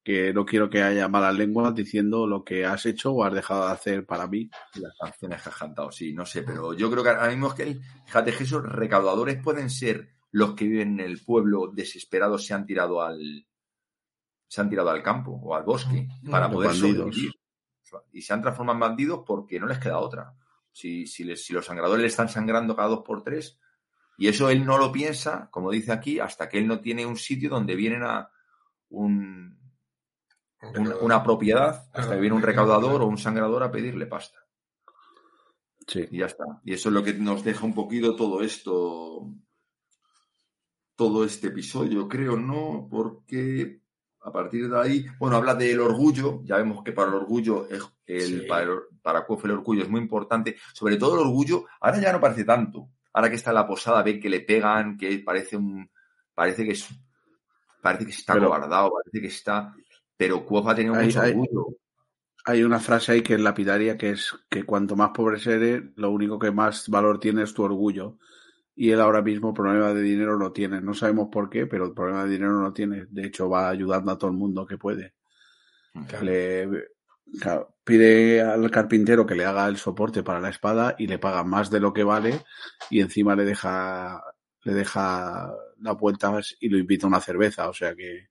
que no quiero que haya malas lenguas diciendo lo que has hecho o has dejado de hacer para mí. las canciones que has cantado, sí, no sé, pero yo creo que ahora mismo es que, el- fíjate, que esos recaudadores pueden ser los que viven en el pueblo desesperados, se han tirado al, se han tirado al campo o al bosque para los poder bandidos. sobrevivir. Y se han transformado en bandidos porque no les queda otra. Si, si, les- si los sangradores le están sangrando cada dos por tres, y eso él no lo piensa, como dice aquí, hasta que él no tiene un sitio donde vienen a un, una, una propiedad, hasta que viene un recaudador o un sangrador a pedirle pasta. Sí. Y ya está. Y eso es lo que nos deja un poquito todo esto, todo este episodio, creo, ¿no? Porque a partir de ahí, bueno, habla del orgullo, ya vemos que para el orgullo, es- el, Sí. para, el- para el orgullo es muy importante, sobre todo el orgullo, ahora ya no parece tanto, ahora que está en la posada, ve que le pegan, que parece un, parece que es, parece que está Pero- cobardado, parece que está, pero Cuof ha tenido Hay- mucho hay- orgullo. Hay una frase ahí que es lapidaria que es que cuanto más pobre eres, lo único que más valor tiene es tu orgullo. Y él ahora mismo problema de dinero no tiene. No sabemos por qué, pero el problema de dinero no tiene. De hecho, va ayudando a todo el mundo que puede. Claro. Le claro, pide al carpintero que le haga el soporte para la espada y le paga más de lo que vale y encima le deja le deja la puerta y lo invita a una cerveza. O sea que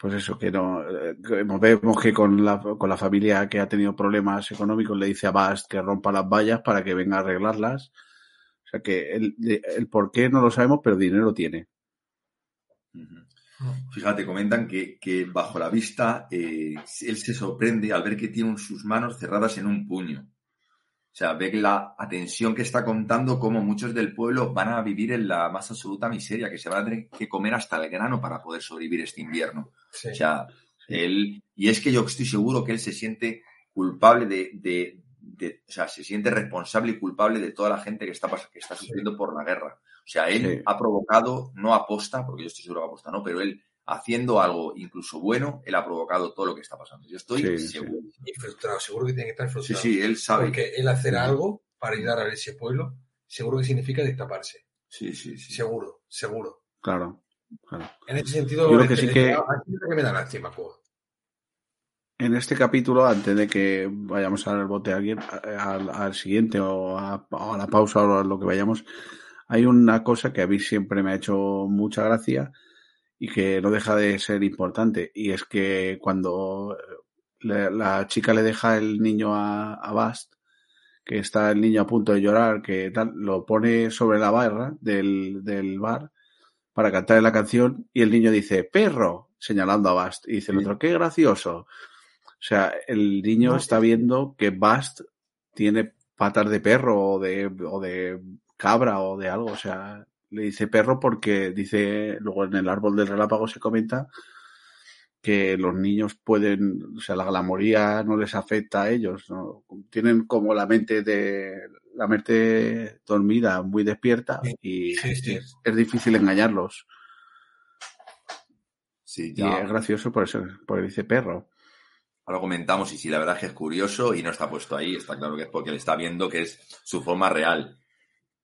pues eso, que no eh, que vemos que con la, con la familia que ha tenido problemas económicos le dice a Bast que rompa las vallas para que venga a arreglarlas. O sea que el, el por qué no lo sabemos, pero dinero tiene. Ujú. Fíjate, comentan que, que bajo la vista eh, él se sorprende al ver que tiene sus manos cerradas en un puño. O sea, ve la atención que está contando cómo muchos del pueblo van a vivir en la más absoluta miseria, que se van a tener que comer hasta el grano para poder sobrevivir este invierno. Sí. O sea, él, y es que yo estoy seguro que él se siente culpable de, de- de- o sea, se siente responsable y culpable de toda la gente que está, que está sufriendo por la guerra. O sea, él Sí. ha provocado, no aposta, porque yo estoy seguro que aposta, no, pero él haciendo algo incluso bueno, él ha provocado todo lo que está pasando. Yo estoy Sí, sí. seguro. Y frustrado, seguro que tiene que estar Sí, frustrado. sí, él sabe. Porque él hacer algo para ayudar a ese pueblo, seguro que significa destaparse. Sí, sí, sí. Seguro, seguro. Claro, claro. En ese sentido, Yo creo que este- sí que- que me da lástima, pues. En este capítulo, antes de que vayamos al bote a alguien, al siguiente o a, o a la pausa o a lo que vayamos, hay una cosa que a mí siempre me ha hecho mucha gracia y que no deja de ser importante. Y es que cuando le- la chica le deja el niño a, a Bast, que está el niño a punto de llorar, que tal, lo pone sobre la barra del, del bar para cantar la canción y el niño dice, perro, señalando a Bast. Y dice el otro, qué gracioso. O sea, el niño No. está viendo que Bast tiene patas de perro o de, o de cabra o de algo. O sea, le dice perro porque dice, luego en el árbol del relámpago se comenta que los niños pueden, o sea, la glamoría no les afecta a ellos, ¿no? Tienen como la mente de, la mente dormida, muy despierta y sí, sí. Es, es difícil engañarlos. Sí, Y ya es gracioso por eso, porque dice perro. ahora comentamos y sí, la verdad es que es curioso y no está puesto ahí, está claro que es porque él está viendo que es su forma real.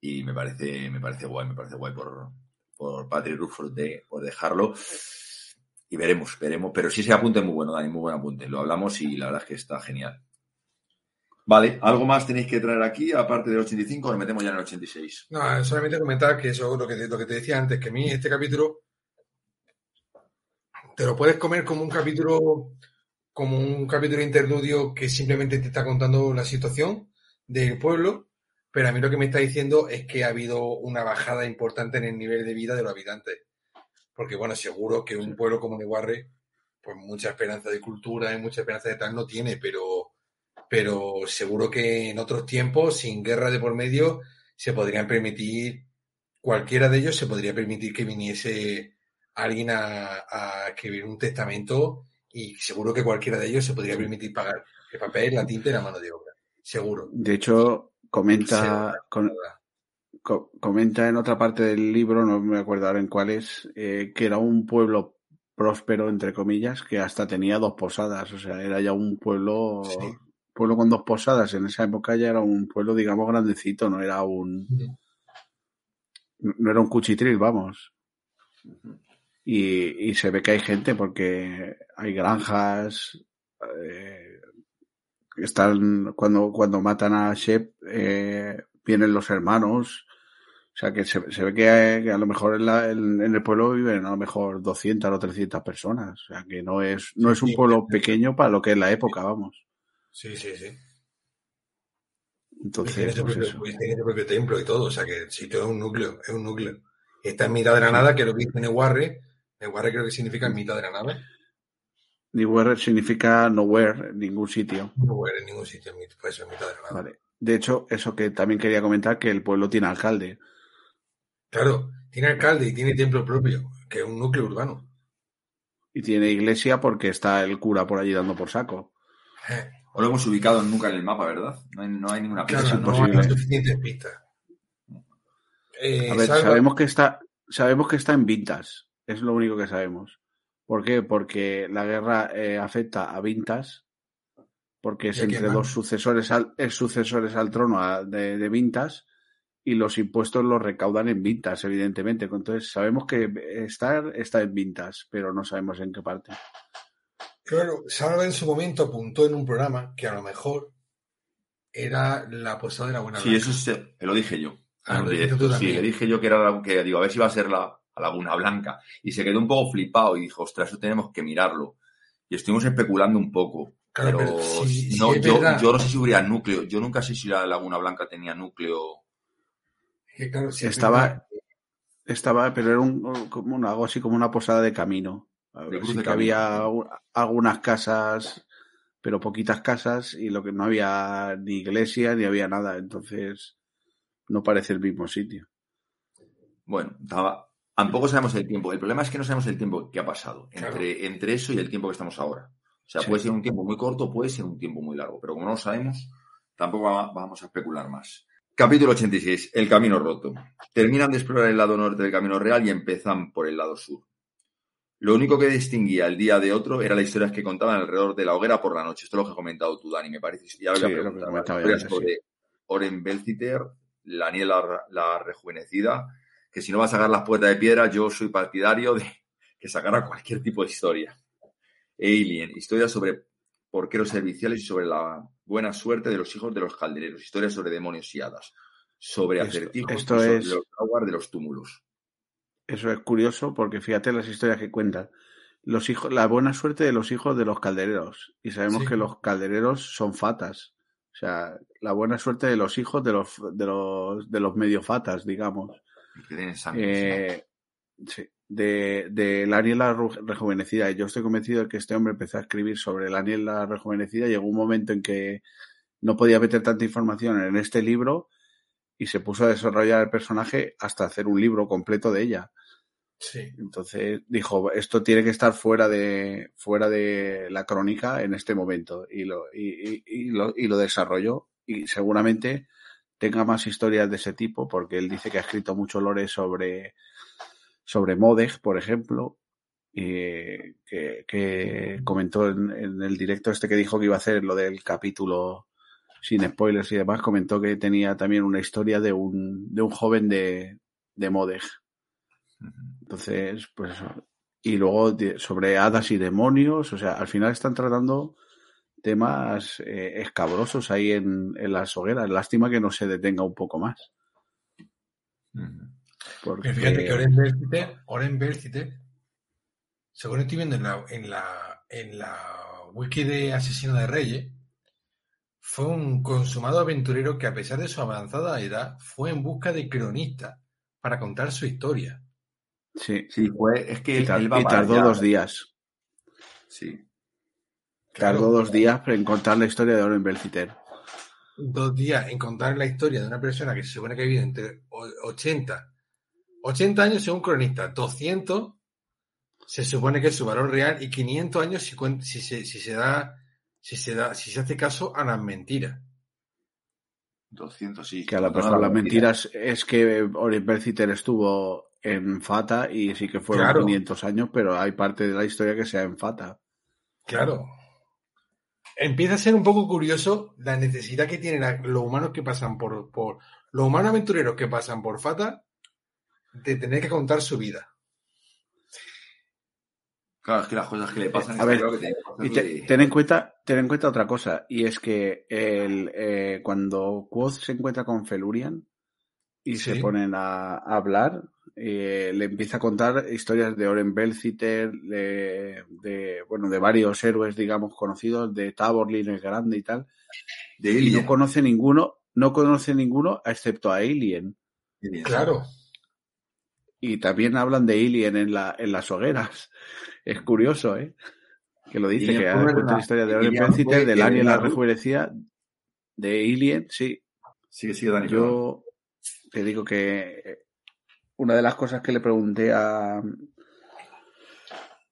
Y me parece, me parece guay, me parece guay por, por Patrick Rufford de, por dejarlo. Y veremos, veremos. Pero sí ese apunte muy bueno, Dani, muy buen apunte. Lo hablamos y la verdad es que está genial. Vale, ¿algo más tenéis que traer aquí, aparte del 85, nos metemos ya en el 86? No, solamente comentar que eso lo que, lo que te decía antes, que a mí este capítulo te lo puedes comer como un capítulo, como un capítulo interludio que simplemente te está contando la situación del pueblo, pero a mí lo que me está diciendo es que ha habido una bajada importante en el nivel de vida de los habitantes. Porque bueno, seguro que un pueblo como Neguarre, pues mucha esperanza de cultura y mucha esperanza de tal no tiene, pero, pero seguro que en otros tiempos, sin guerra de por medio, se podrían permitir, cualquiera de ellos se podría permitir que viniese alguien a, a escribir un testamento y seguro que cualquiera de ellos se podría permitir pagar el papel, la tinta y la mano de obra. Seguro. De hecho, comenta, comenta en otra parte del libro, no me acuerdo ahora en cuál es, eh, que era un pueblo próspero, entre comillas, que hasta tenía dos posadas. O sea, era ya un pueblo, Sí. pueblo con dos posadas. En esa época ya era un pueblo, digamos, grandecito, no era un, no era un cuchitril, vamos. Y, y se ve que hay gente porque hay granjas. eh, están cuando, cuando matan a Shep, eh, vienen los hermanos. O sea que se, se ve que, hay- que a lo mejor en, la- en- en el pueblo viven a lo mejor 200 o 300 personas. O sea que no es, no es un pueblo pequeño para lo que es la época, vamos. Sí, sí, sí. Y tiene Entonces, su pues propio, tiene su propio templo y todo, o sea que el sitio es un núcleo, es un núcleo. Está en mitad de la nada, que es lo que dice Newarre. Newarre creo que significa en mitad de la nada. Nowhere significa nowhere, en ningún sitio. Nowhere en ningún sitio, pues en mitad de nada. Vale. De hecho, eso que también quería comentar, que el pueblo tiene alcalde. Claro, tiene alcalde y tiene templo propio, que es un núcleo urbano. Y tiene iglesia porque está el cura por allí dando por saco. Eh, No lo hemos ubicado nunca en el mapa, ¿verdad? No hay, no hay ninguna Claro, pista. es no hay suficientes pistas. Eh, A ver, Salva- sabemos que está, sabemos que está en Vintas. Es lo único que sabemos. ¿Por qué? Porque la guerra eh, afecta a Vintas. Porque es ¿Y a quién entre dos sucesores al, es sucesores al trono a- de, de Vintas. Y los impuestos los recaudan en Vintas, evidentemente. Entonces sabemos que está, está en Vintas, pero no sabemos en qué parte. Claro, Salva en su momento apuntó en un programa que a lo mejor era la posada de la buena Sí, Blanca. eso se- lo dije yo. Ah, lo tú. Sí, le dije yo que era la, que digo, a ver si va a ser la, la Laguna Blanca. Y se quedó un poco flipado y dijo, ostras, eso tenemos que mirarlo. Y estuvimos especulando un poco. Claro, pero pero si- si no, yo, yo no sé si hubiera núcleo. Yo nunca sé si la Laguna Blanca tenía núcleo. Que claro, si es Estaba, estaba, pero era un, como una, algo así como una posada de camino. Sí de que camino, había algunas casas, pero poquitas casas, y lo que no había ni iglesia ni había nada. Entonces, no parece el mismo sitio. Bueno, estaba- tampoco sabemos el tiempo. El problema es que no sabemos el tiempo que ha pasado Claro. entre, entre eso y el tiempo que estamos ahora. O sea, Sí. puede ser un tiempo muy corto, puede ser un tiempo muy largo, pero como no lo sabemos, tampoco va- vamos a especular más. Capítulo 86, El Camino Roto. Terminan de explorar el lado norte del Camino Real y empezan por el lado sur. Lo único que distinguía el día de otro era las historias que contaban alrededor de la hoguera por la noche. Esto es lo que has comentado tú, Dani, me parece. Ya lo Sí, sobre Oren Belciter, la la rejuvenecida, que si no va a sacar las puertas de piedra, yo soy partidario de que sacara cualquier tipo de historia. Alien, historias sobre porqueros serviciales y sobre la buena suerte de los hijos de los caldereros, historias sobre demonios y hadas, sobre Esto- acertijos esto sobre es- los aguas de los túmulos. Eso es curioso porque fíjate las historias que cuentan. Los hijos, la buena suerte de los hijos de los caldereros. Y sabemos Sí. que los caldereros son fatas. O sea, la buena suerte de los hijos de los, de los, de los medio fatas, digamos. Eh, sí, de, de la Aniel la Ru- rejuvenecida. Y yo estoy convencido de que este hombre empezó a escribir sobre la Aniel la rejuvenecida. Llegó un momento en que no podía meter tanta información en este libro y se puso a desarrollar el personaje hasta hacer un libro completo de ella. sí. Entonces dijo, esto tiene que estar fuera de, fuera de la crónica en este momento. Y lo, y, y- y lo, y lo desarrolló. Y seguramente tenga más historias de ese tipo, porque él dice que ha escrito mucho lore sobre, sobre Modeg, por ejemplo. Y que, que comentó en, en el directo este que dijo que iba a hacer lo del capítulo sin spoilers y demás, comentó que tenía también una historia de un, de un joven de, de Modeg. Entonces, pues. Y luego sobre hadas y demonios, o sea, al final están tratando temas eh, escabrosos ahí en, en las hogueras. Lástima que no se detenga un poco más. Porque, Pero fíjate que Oren Belciter, Oren Belciter, según estoy viendo en la, en la, en la wiki de Asesino de Reyes, fue un consumado aventurero que a pesar de su avanzada edad fue en busca de cronistas para contar su historia. sí, Sí, fue, es que y, él, tar- él va y para tardó allá. dos días. Sí. Claro, tardó dos días en contar la historia de Oren Belciter. dos días en contar la historia de una persona que se supone que vive entre o- 80, 80 años según cronista, 200 Se supone que es su valor real y 500 años si, si, se, si se da, si se da, si se hace caso a las mentiras. 200, sí. Que a mejor no, las mentira. mentiras es que Orient Belciter estuvo en Fata y sí que fueron Claro. 500 años, pero hay parte de la historia que sea en Fata. Claro. Empieza a ser un poco curioso la necesidad que tienen la- los humanos que pasan por, por los humanos aventureros que pasan por Fata de tener que contar su vida. Claro, es que las cosas que le pasan A ver, que Y te- ten, en cuenta, ten en cuenta otra cosa, y es que el, eh, cuando Quoth se encuentra con Felurian y se ponen a, a hablar, eh, le empieza a contar historias de Oren Belciter, de, de, bueno, de varios héroes, digamos, conocidos, de Taborlin el Grande y tal, de y Alien. no conoce ninguno, no conoce ninguno excepto a Alien. Claro. Y también hablan de Alien en, la, en las hogueras. Es curioso, ¿eh? Que lo dice, que una- la historia de Oren Belciter, del el Alien la rejuvenecida, de Alien, sí. Sigue, sigue, Dani. Yo te digo que eh, una de las cosas que le pregunté a,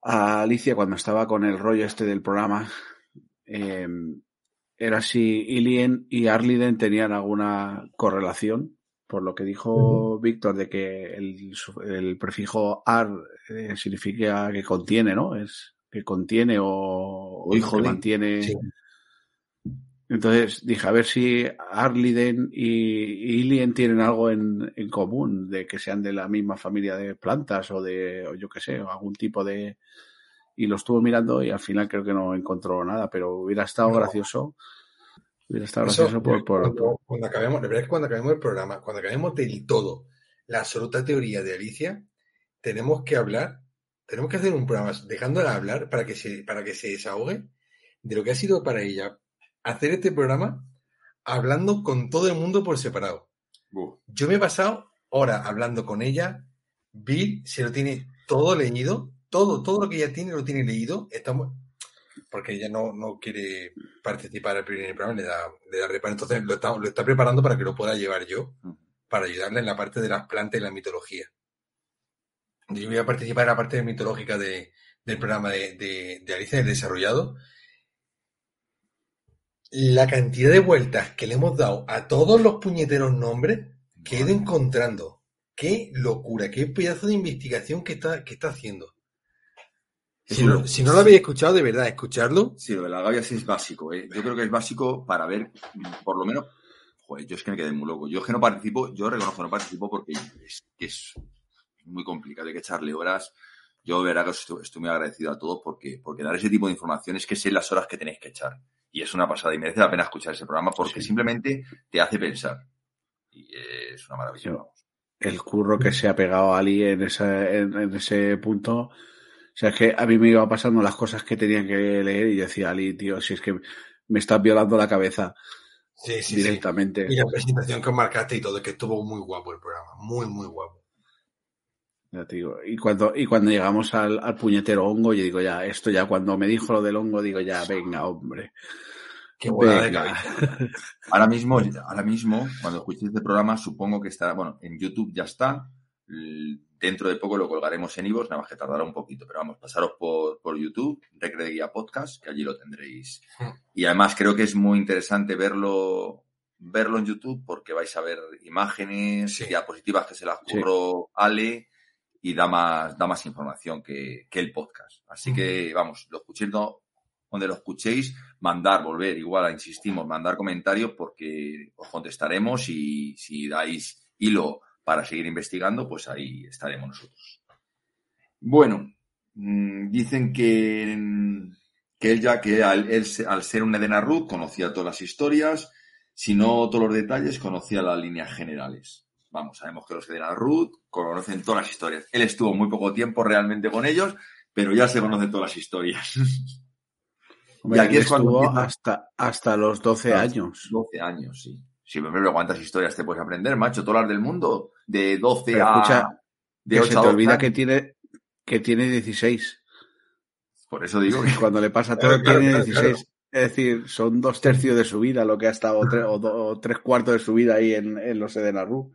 a Alicia cuando estaba con el rollo este del programa eh, era si Alien y Arliden tenían alguna correlación, por lo que dijo Víctor de que el, el prefijo ar eh, significa que contiene, ¿no? Es que contiene o, o hijo de. mantiene. Sí. Entonces dije, a ver si Arliden y Alien tienen algo en, en común, de que sean de la misma familia de plantas o de, o yo qué sé, o algún tipo de... Y lo estuvo mirando y al final creo que no encontró nada, pero hubiera estado No. gracioso. Hubiera estado Eso, gracioso por... por- cuando, cuando acabemos, la verdad es que cuando acabemos el programa, cuando acabemos del todo, la absoluta teoría de Alicia, tenemos que hablar, tenemos que hacer un programa dejándola hablar para que se, para que se desahogue de lo que ha sido para ella hacer este programa hablando con todo el mundo por separado. Yo me he pasado horas hablando con ella, Bill se lo tiene todo leído, todo, todo lo que ella tiene lo tiene leído, estamos, porque ella no, no quiere participar al primer programa, le da, le da reparo, entonces lo está, lo está preparando para que lo pueda llevar yo, para ayudarle en la parte de las plantas y la mitología. Yo voy a participar en la parte mitológica de, del programa de, de, de Alicia del Desarrollado. La cantidad de vueltas que le hemos dado a todos los puñeteros nombres que he ido encontrando. Qué locura, qué pedazo de investigación que está, que está haciendo. Es Si no, loco. si no lo habéis escuchado, de verdad, escucharlo. Sí, lo de la gavia sí es básico, ¿eh? Yo creo que es básico para ver, por lo menos, joder, yo es que me quedé muy loco. Yo es que no participo, yo reconozco no participo porque es que es muy complicado, hay que echarle horas. Yo, de verdad, que os estoy, estoy muy agradecido a todos porque, porque dar ese tipo de información es que sé las horas que tenéis que echar. Y es una pasada y merece la pena escuchar ese programa porque Sí. simplemente te hace pensar. Y es una maravilla. El curro que se ha pegado a Ali en, esa, en, en ese punto. O sea, es que a mí me iba pasando las cosas que tenía que leer y yo decía, Ali, tío, si es que me estás violando la cabeza Sí, sí, sí. directamente. Y la presentación que os marcaste y todo, que estuvo muy guapo el programa. Muy, muy guapo. Ya te digo, y cuando, y cuando llegamos al, al puñetero hongo, yo digo, ya, esto ya, cuando me dijo lo del hongo, digo, ya, venga, hombre. Qué buena Venga. Ahora mismo, ahora mismo, cuando escuchéis este programa, supongo que estará, bueno, en YouTube ya está. Dentro de poco lo colgaremos en Ivos, nada más que tardará un poquito, pero vamos, pasaros por, por YouTube, Recre de Guía Podcast, que allí lo tendréis. Hmm. Y además creo que es muy interesante verlo, verlo en YouTube porque vais a ver imágenes, Sí. diapositivas que se las curró Ale y da más, da más información que, que el podcast. Así que, vamos, lo escuchéis no- donde lo escuchéis, mandar, volver, igual, insistimos, mandar comentarios porque os contestaremos y si dais hilo para seguir investigando, pues ahí estaremos nosotros. Bueno, mm, dicen que, que él ya, que al, él al ser un Edena Ruth conocía todas las historias, si no todos los detalles, conocía las líneas generales. Vamos, sabemos que los Edena Ruth conocen todas las historias. Él estuvo muy poco tiempo realmente con ellos, pero ya se conocen todas las historias. Hombre, Y aquí es cuando empieza- hasta, hasta los 12 Claro. años. 12 años, sí. Sí, pero ¿cuántas historias te puedes aprender, macho? Todas las del mundo. De 12 Pero a. escucha, de que 8 se a te 12 olvida años. que tiene, que tiene 16. Por eso digo que. Cuando le pasa todo, Claro, claro, tiene claro, 16. Es decir, son dos tercios de su vida lo que ha estado, o, tre- o do- o tres cuartos de su vida ahí en, en los Edenarru.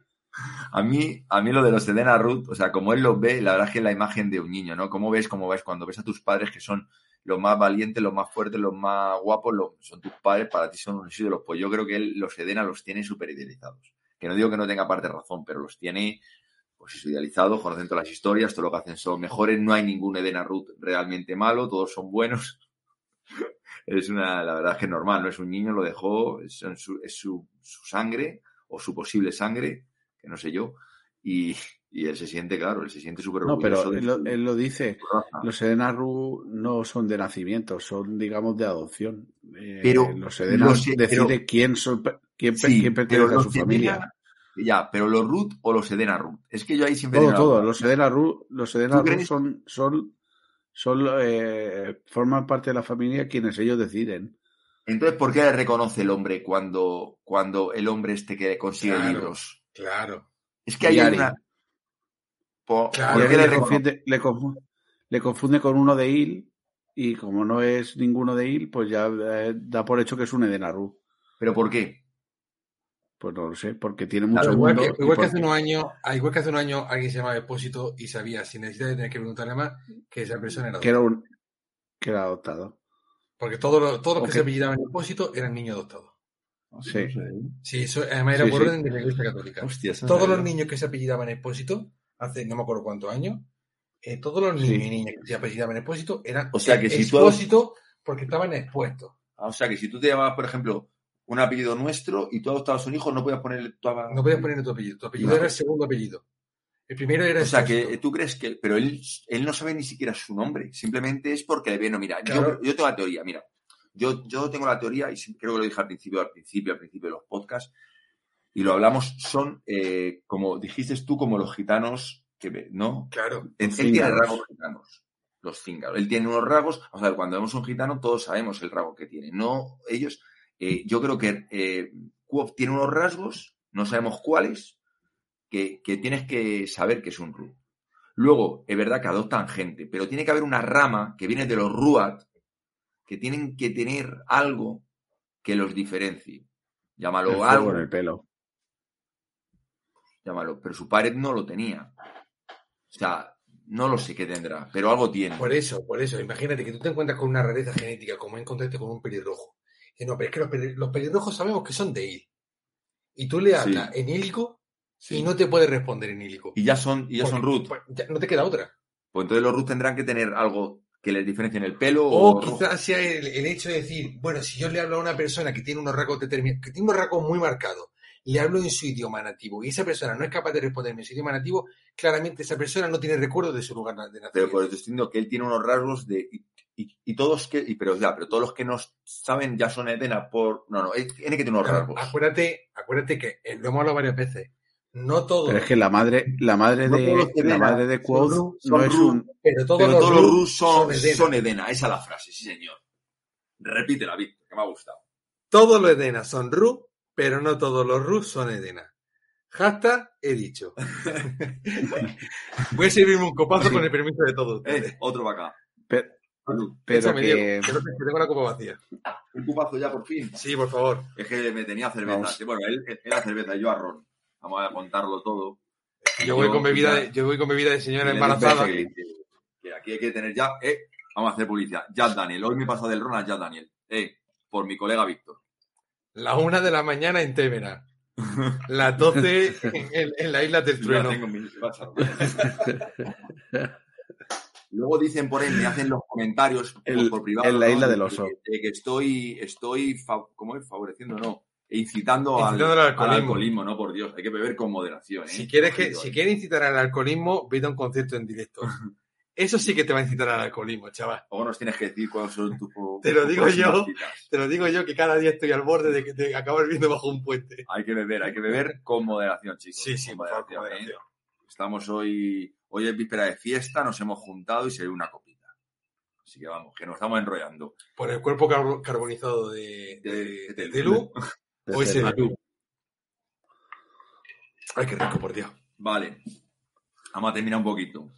A mí, a mí lo de los Edena Ruth, o sea, como él lo ve, la verdad es que es la imagen de un niño, ¿no? ¿Cómo ves, cómo ves cuando ves a tus padres que son los más valientes, los más fuertes, los más guapos, los, son tus padres, para ti son unos ídolos? Pues yo creo que él los Edena los tiene súper idealizados. Que no digo que no tenga parte de razón, pero los tiene pues idealizados, conocen todas las historias, todo lo que hacen son mejores, no hay ningún Edena Ruth realmente malo, todos son buenos. es una, la verdad es que es normal, no es un niño, lo dejó, es, su sangre o su posible sangre que no sé yo, y, y él se siente, claro, él se siente súper No, pero él, lo- su- él lo dice, los Edenaru no son de nacimiento, son, digamos, de adopción. Eh, Pero los Edenaru los- decide pero- quién, son, quién, Sí, quién pertenece a su familia. Ya, pero los Ruth o los Edena Ruth. Es que yo ahí siempre Todo, todo. Los Edenaru, los Edenaru son, son, son eh, forman parte de la familia quienes ellos deciden. Entonces, ¿por qué reconoce el hombre cuando, cuando el hombre este que consigue Claro. libros? Claro. Es que hay una... ¿Por, Claro, por Y qué él le confunde, le, confu- le confunde con uno de Il y como no es ninguno de Il, pues ya eh, da por hecho que es un Edenaru. ¿Pero por qué? Pues no lo sé, porque tiene Claro, mucho igual mundo. que, igual que porque- hace unos años, ah, igual que hace unos años alguien se llamaba Expósito y sabía, sin necesidad de tener que preguntarle más, que esa persona era que era adoptada. un que era adoptado. Porque todos los, todos los que se apellidaban Expósito eran niños adoptados. Sí. Sí, eso además era Sí, por sí. orden de la Iglesia Católica. Hostia, todos los niños que se apellidaban Expósito, hace no me acuerdo cuántos años, eh, todos los Sí. niños y niñas que se apellidaban Expósito eran O sea que si tú- Expósito porque estaban expuestos. Ah, O sea, que si tú te llamabas, por ejemplo, un apellido nuestro y tú adoptabas un hijo, no podías ponerle tu apa- No podías poner tu apellido. Tu apellido No. era el segundo apellido. El primero era O sea, que tú crees que... Pero él, él no sabe ni siquiera su nombre. Simplemente es porque le ve, no, mira, yo- yo, tengo la teoría, mira. Yo, yo tengo la teoría, y creo que lo dije al principio, al principio, al principio de los podcasts, y lo hablamos, son, eh, como dijiste tú, como los gitanos que ve, ¿no? Claro. Él, él tiene rasgos gitanos. Los cíngaros. Él tiene unos rasgos. O sea, cuando vemos un gitano, todos sabemos el rasgo que tiene. No, ellos. eh, yo creo que eh, tiene unos rasgos, no sabemos cuáles, que, que tienes que saber que es un Ru. Luego, es verdad que adoptan gente, pero tiene que haber una rama que viene de los Ruat, que tienen que tener algo que los diferencie. Llámalo algo, en el pelo. llámalo, pero su padre no lo tenía. O sea, no lo sé qué tendrá, pero algo tiene. Por eso, por eso. Imagínate que tú te encuentras con una rareza genética, como encontraste con un pelirrojo. Y no, pero es que los, los pelirrojos sabemos que son de Il. Y tú le Sí. hablas en ílico Sí. y no te puede responder en ílico. Y ya son, y ya son root. pues, ya no te queda otra. Pues entonces los root tendrán que tener algo que les diferencie en el pelo O quizás sea el, el hecho de decir, bueno, si yo le hablo a una persona que tiene unos rasgos determinados, que tiene unos rasgos muy marcados, le hablo en su idioma nativo y esa persona no es capaz de responderme en su idioma nativo, claramente esa persona no tiene recuerdo de su lugar de Pero nacimiento. por eso estoy diciendo que él tiene unos rasgos de. Y, y- y todos que. Y, pero ya, pero todos los que no saben ya son Edena por. No, no, él tiene que tener unos rasgos. acuérdate, acuérdate que eh, lo hemos hablado varias veces. No todos, Pero es que la madre, la madre No de, la madre de son Quoth no son es un, pero todos pero los, todos los Ru Rus son, Edena. son Edena. Esa es la frase, sí, señor. Repítela, Víctor, que me ha gustado. Todos los Edena son Ru, pero no todos los Ru son Edena. Hashtag he dicho. Voy a servirme un copazo Sí. con el permiso de todos. Eh, otro para acá. pero que Diego, tengo la copa vacía. Un cupazo ya por fin. Sí, por favor. Es que me tenía cerveza. Vamos. Bueno, él él era cerveza y yo a ron. Vamos a contarlo todo. Yo voy con bebida ya- de, yo voy con bebida de señora embarazada. Que, que aquí hay que tener ya. Eh, vamos a hacer publicidad. Jack Daniel. Hoy me pasa del ron a Jack Daniel. Eh, por mi colega Víctor. La una de la mañana en Témera. Las 12 en, en la isla del trueno. Luego dicen por ahí, me hacen los comentarios por, El- por privado. en la ¿no? isla de del oso. Que, de que estoy, estoy fa- ¿cómo es? Favoreciendo, no. Incitando, al, Incitando al al alcoholismo. alcoholismo, no, por Dios. Hay que beber con moderación. ¿eh? Si quieres que, si ahí. quieres incitar al alcoholismo, vete a un concierto en directo. Eso sí que te va a incitar al alcoholismo, chaval. Luego nos tienes que decir cuáles son tus. Te lo digo yo. citas. Te lo digo yo que cada día estoy al borde de, que- de acabar viviendo bajo un puente. Hay que beber, hay que beber con moderación, chicos. Sí, sí, con ¿eh? moderación. Estamos hoy, hoy es víspera de fiesta, nos hemos juntado y se ve una copita. Así que vamos, que nos estamos enrollando. Por el cuerpo car- carbonizado de, de, De- de de- Telu, de o ese ser- de Lu. Ay, qué rico, por Dios. Vale. Vamos a terminar un poquito.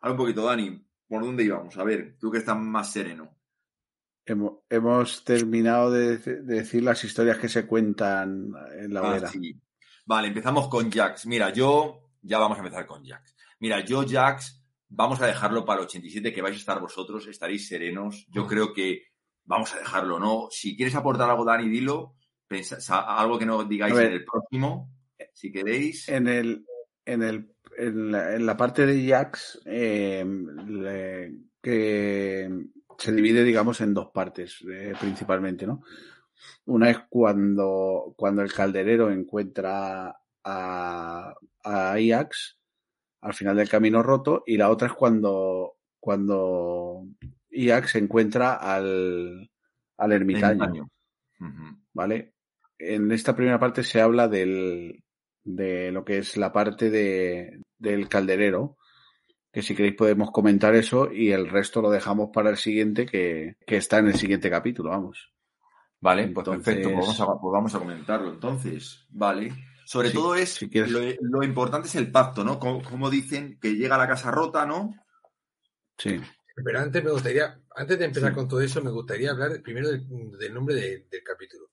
Ahora un poquito, Dani. ¿Por dónde íbamos? A ver, tú que estás más sereno. hemos, hemos terminado de, de decir las historias que se cuentan en la Ah, hoguera. sí. Vale, empezamos con Jax. Mira, yo ya vamos a empezar con Jax. Mira, yo Jax vamos a dejarlo para el 87, que vais a estar vosotros, estaréis serenos. Yo creo que vamos a dejarlo, ¿no? Si quieres aportar algo, Dani, dilo. Sa- algo que no digáis ver. en el próximo, si queréis. En el, en el, en la, en la parte de Jax, eh, le- que se divide, digamos, en dos partes, eh, principalmente, ¿no? Una es cuando, cuando el calderero encuentra a, a al final del camino roto, y la otra es cuando, cuando Ajax encuentra al, al ermitaño. ¿vale? En esta primera parte se habla del, de lo que es la parte de, del calderero, que si queréis podemos comentar eso y el resto lo dejamos para el siguiente, que, que está en el siguiente capítulo, vamos. Vale, pues Entonces- perfecto, pues vamos, a, pues vamos a comentarlo entonces. Vale. Sobre Sí, todo es, si quieres. lo, lo importante es el pacto, ¿no? Como, como dicen que llega a la casa rota, ¿no? Sí, Pero antes me gustaría, antes de empezar Sí. con todo eso, me gustaría hablar primero del, del nombre de- del capítulo.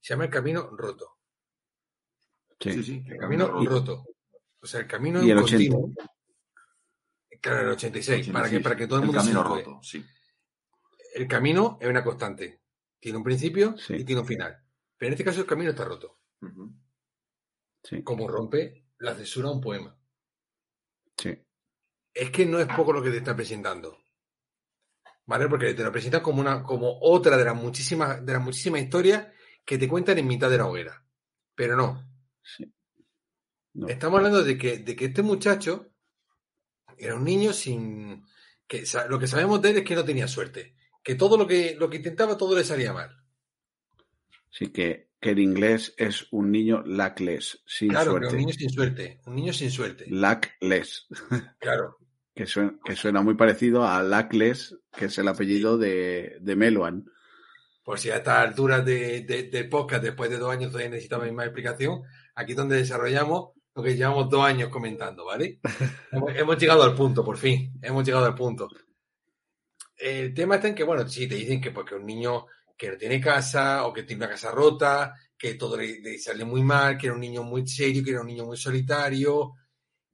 Se llama El Camino Roto. sí. sí. El Camino Y- Roto. O sea, el camino Y en el 80. continuo. Claro, el 86, para que, para que todo el el mundo se camino roto, sí. El camino es una constante. Tiene un principio Sí. y tiene un final. Pero en este caso el camino está roto. Sí, Como rompe la censura a un poema. sí. es que no es poco lo que te está presentando. ¿Vale? Porque te lo presentan como una, como otra de las muchísimas, de las muchísimas historias que te cuentan en mitad de la hoguera. Pero no. sí. No. Estamos hablando de que, de que este muchacho era un niño sin. que Lo que sabemos de él es que no tenía suerte. Que todo lo que, lo que intentaba, todo le salía mal. Sí, que, que el inglés es un niño lackless, sin Claro, suerte. un niño sin suerte. Un niño sin suerte. Lackless, Claro. que suena, que suena muy parecido a Lackless, que es el apellido de, de Meluan. Por si a estas alturas de, podcast, después de dos años, todavía necesitabais más explicación, aquí es donde desarrollamos lo que llevamos dos años comentando, ¿vale? hemos, hemos llegado al punto, por fin, hemos llegado al punto. El tema está en que, bueno, sí, te dicen que porque un niño que no tiene casa o que tiene una casa rota, que todo le, le sale muy mal, que era un niño muy serio, que era un niño muy solitario,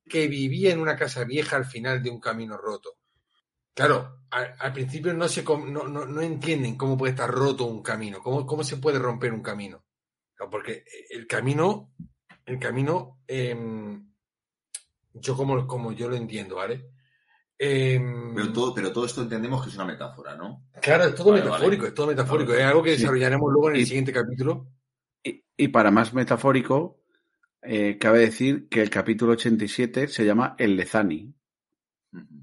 que vivía en una casa vieja al final de un camino roto. Claro, al, al principio no, se, no, no, no entienden cómo puede estar roto un camino, cómo, cómo se puede romper un camino. Porque el camino, el camino, em, yo como, como yo lo entiendo, ¿vale? Em, Pero todo, pero todo esto entendemos que es una metáfora, ¿no? claro, es todo Vale, metafórico, vale. es todo metafórico. Vale. Es algo que Sí. desarrollaremos luego en el Y- siguiente capítulo. Y, y para más metafórico, eh, cabe decir que el capítulo 87 se llama El Lezani.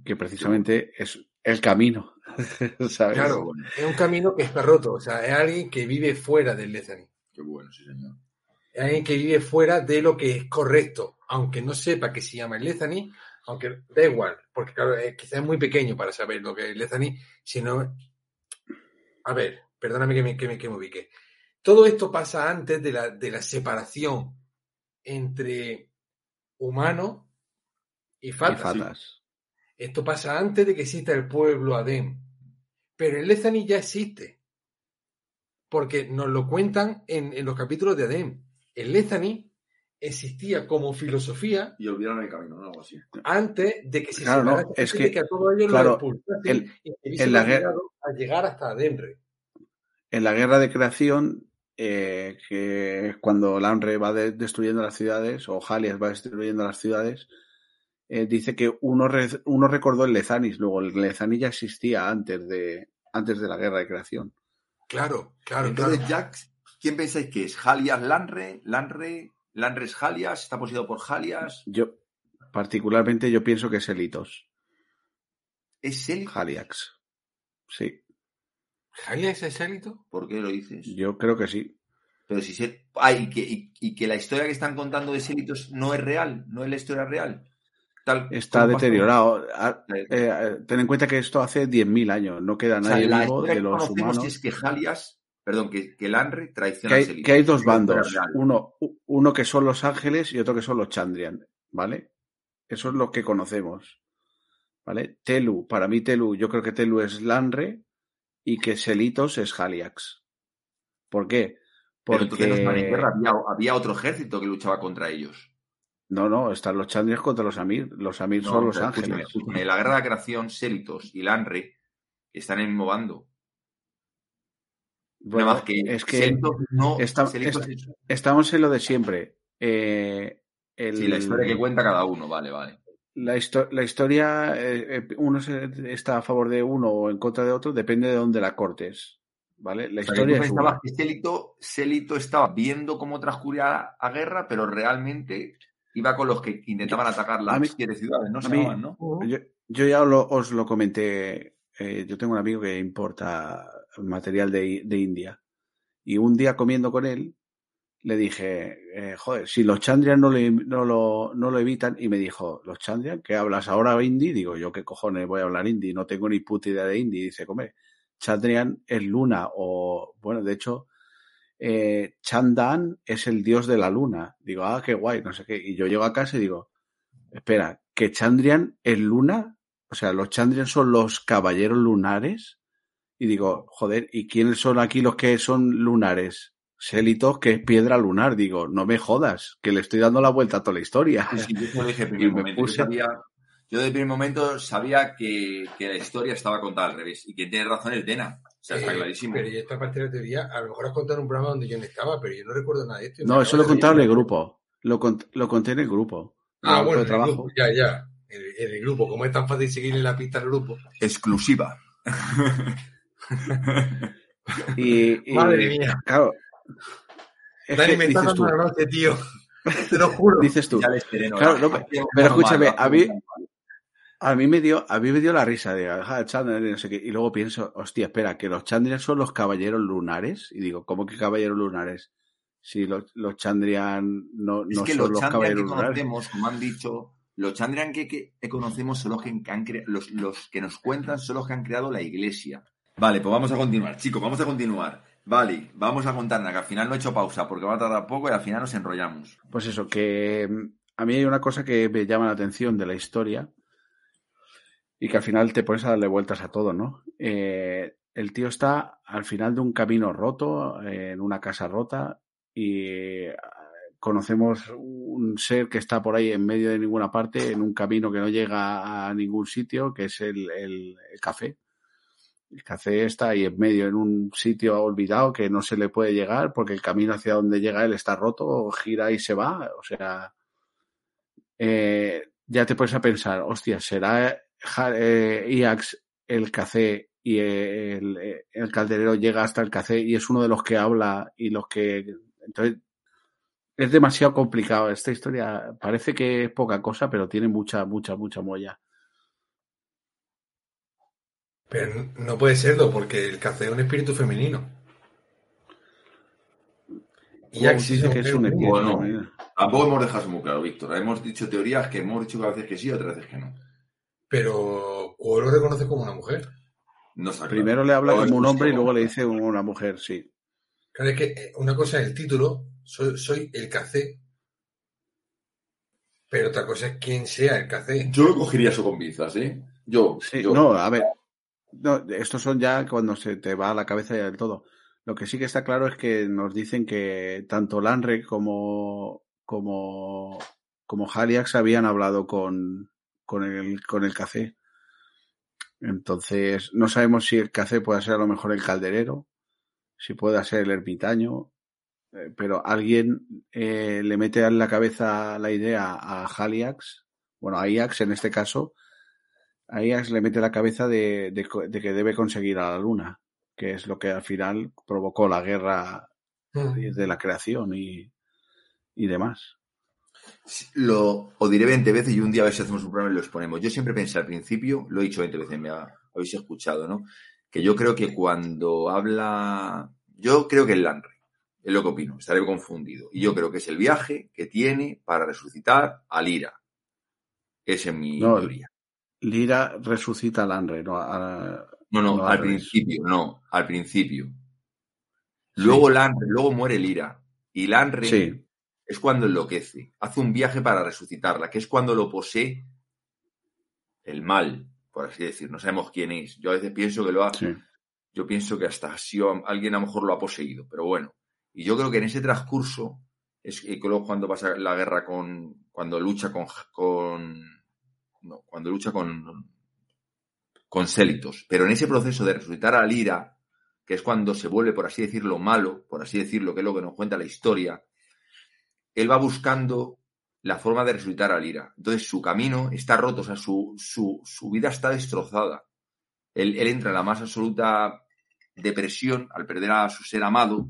Que precisamente es el camino. ¿sabes? Claro, bueno. es un camino que está roto, o sea, es alguien que vive fuera del Lezani. Qué bueno, sí, señor. Es alguien que vive fuera de lo que es correcto, aunque no sepa que se llama el Lezani, aunque da igual, porque claro, eh, quizás es muy pequeño para saber lo que es el Lezani, sino... A ver, perdóname que me, que me, que me ubique. Todo esto pasa antes de la, de la separación entre humano y Y fatas. Esto pasa antes de que exista el pueblo Adem. Pero el Lezani ya existe. Porque nos lo cuentan en, en los capítulos de Adem. El Lezani existía como filosofía Y olvidaron el camino, ¿no? Algo así. antes de que se Claro, no, es que, a todos ellos claro, el- y que hubiesen en la guerra- a llegar hasta Adenre. En la guerra de creación, eh, que es cuando Lanre va de- destruyendo las ciudades, o Halias va destruyendo las ciudades, eh, dice que uno, re- uno recordó el Lezanis, luego el Lezanis ya existía antes de, antes de la guerra de creación. Claro, claro, Entonces, claro. Jax, ¿quién pensáis que es? ¿Halias Lanre? ¿Lanre? ¿Lanre es Halias? ¿Está poseído por Halias? Yo, particularmente, yo pienso que es Elitos, ¿Es él? Haliax. Sí, ¿Halias es élito? ¿Por qué lo dices? yo creo que sí. Pero si se... Ah, y que, y, y que la historia que están contando de Sélitos no es real, no es la historia real. Tal, Está deteriorado. Ah, Eh, eh, ten en cuenta que esto hace 10.000 años, no queda o sea, nadie vivo de que los humanos. es que Halias, perdón, que, que Lanre que traiciona a hay, Sélitos. que hay dos bandos, uno, uno que son los ángeles y otro que son los Chandrian, ¿vale? Eso es lo que conocemos, ¿vale? Telu, para mí Telu, yo creo que Telu es Lanre y que Selitos es Haliax. ¿Por qué? Pero entonces no Porque había, había otro ejército que luchaba contra ellos. No, no, están los Chandrians contra los Amir. Los Amir No, son los ángeles. escúchame, En la guerra de la creación, Sélitos y Lanre están en el mismo bando. Bueno, Nada más que, es que no. es- estamos en lo de siempre. Eh, el- sí, la historia que cuenta cada uno, vale, vale. la, histo- la historia, eh, eh, uno está a favor de uno o en contra de otro, depende de dónde la cortes. ¿Vale? La O sea, que historia es Sélito, Sélito estaba viendo cómo transcurría la guerra, pero realmente iba con los que intentaban atacar las mí- siete ciudades, ¿no? Se mí- llamaban, ¿no? Yo, yo ya lo- os lo comenté. eh, yo tengo un amigo que importa material de, de India. Y un día comiendo con él, le dije, eh, joder, si los Chandrian no, le- no, lo, no lo evitan, y me dijo, ¿los Chandrian? ¿Qué hablas ahora hindi? Digo, yo qué cojones voy a hablar hindi, no tengo ni puta idea de hindi. Dice, come, Chandrian es luna, o, bueno, de hecho, eh, Chandan es el dios de la luna. Digo, ah, qué guay, no sé qué. Y yo llego a casa y digo, espera, ¿que Chandrian es luna? O sea, los Chandrian son los caballeros lunares. Y digo, joder, ¿y quiénes son aquí los que son lunares? Sélitos, que es piedra lunar. Digo, no me jodas, que le estoy dando la vuelta a toda la historia. Sí, yo dije en Y primer me momento. puse- Yo, sabía, yo de primer momento sabía que, que la historia estaba contada al revés. Y quien tiene razón es Dena. O sea, está Eh, clarísimo. Pero yo esta parte de la teoría, a lo mejor has contado en un programa donde yo no estaba, pero yo no recuerdo nada de esto. No, eso lo he contado en el grupo. Lo, cont- lo conté en el grupo. Ah, Grupo bueno, el trabajo. grupo, ya, ya. En el, el grupo, como es tan fácil seguir en la pista del grupo. Exclusiva. Y, y, Madre mía. Claro. Es Dani, me estás dices tú, dando la noche, tío. Te lo juro. dices tú. Ya les sereno. Claro, no, pero manual, escúchame, a mí-. A mí me dio, a mí me dio la risa de Chandrian y no sé qué. Y luego pienso, hostia, espera, que los Chandrian son los caballeros lunares. Y digo, ¿cómo que caballeros lunares? Si los, los Chandrian no, Es no que son los los Chandrian que caballeros lunares. conocemos, como han dicho, los Chandrian que, que- que conocemos son los que, han cre- los, los que nos cuentan son los que han creado la iglesia. Vale, pues vamos a continuar, chicos, vamos a continuar. Vale, vamos a contar, que al final no he hecho pausa porque va a tardar poco y al final nos enrollamos. Pues eso, que mm, a mí hay una cosa que me llama la atención de la historia y que al final te pones a darle vueltas a todo, ¿no? Eh, el tío está al final de un camino roto, eh, en una casa rota y eh, conocemos un ser que está por ahí en medio de ninguna parte, en un camino que no llega a ningún sitio, que es el, el- café. El café está ahí en medio, en un sitio olvidado que no se le puede llegar porque el camino hacia donde llega él está roto, gira y se va. O sea, ya te puedes a pensar, hostia, ¿será eh, Iax el café y eh, el, eh, el calderero llega hasta el café y es uno de los que habla y los que... Entonces, es demasiado complicado. Esta historia parece que es poca cosa, pero tiene mucha, mucha, mucha molla. Pero no puede serlo, porque el café es un espíritu femenino. Y Wow, dice que es un espíritu Bueno. femenino. Tampoco hemos dejado muy claro, Víctor. Hemos dicho teorías que hemos dicho que a veces que sí y otras veces que no. Pero Cuo lo reconoce como una mujer. No está claro. Primero le habla como un hombre y luego le dice una mujer, sí. Claro, es que eh, una cosa es el título, soy, soy el café, pero otra cosa es quién sea el café. Yo lo cogería eso con pinzas, ¿eh? Yo, Sí, yo. no, a ver. No, estos son ya cuando se te va a la cabeza ya del todo. Lo que sí que está claro es que nos dicen que tanto Lanre como, como, como Haliax habían hablado con, con el, con el café. Entonces, no sabemos si el café puede ser a lo mejor el calderero, si puede ser el ermitaño, eh, pero alguien eh, le mete en la cabeza la idea a Haliax, bueno, a Iax en este caso, a Ajax le mete la cabeza de, de que debe conseguir a la luna, que es lo que al final provocó la guerra Mm. de la creación y, y demás. Lo os diré 20 veces y un día a ver si hacemos un programa y lo exponemos. Yo siempre pensé al principio, lo he dicho 20 veces, me ha- habéis escuchado, ¿no? Que yo creo que cuando habla. Yo creo que el Lanre, es lo que opino, estaré confundido. Y yo creo que es el viaje que tiene para resucitar a Lira. Esa es mi No, teoría. Lira resucita a Lanre, no a- No, no, no, al principio, no, al principio. Luego Lanre, luego muere Lira. Y Lanre Sí, es cuando enloquece, hace un viaje para resucitarla, que es cuando lo posee el mal, por así decir. No sabemos quién es. Yo a veces pienso que lo ha, sí. yo pienso que hasta ha sido- alguien a lo mejor lo ha poseído, pero bueno. Y yo creo que en ese transcurso es luego cuando pasa la guerra con, cuando lucha con, con no, cuando lucha con, con Célitos. Pero en ese proceso de resucitar a Lira, que es cuando se vuelve, por así decirlo, malo, por así decirlo, que es lo que nos cuenta la historia, él va buscando la forma de resucitar a Lira. Entonces su camino está roto, o sea, su, su, su vida está destrozada. Él, entra en la más absoluta depresión al perder a su ser amado.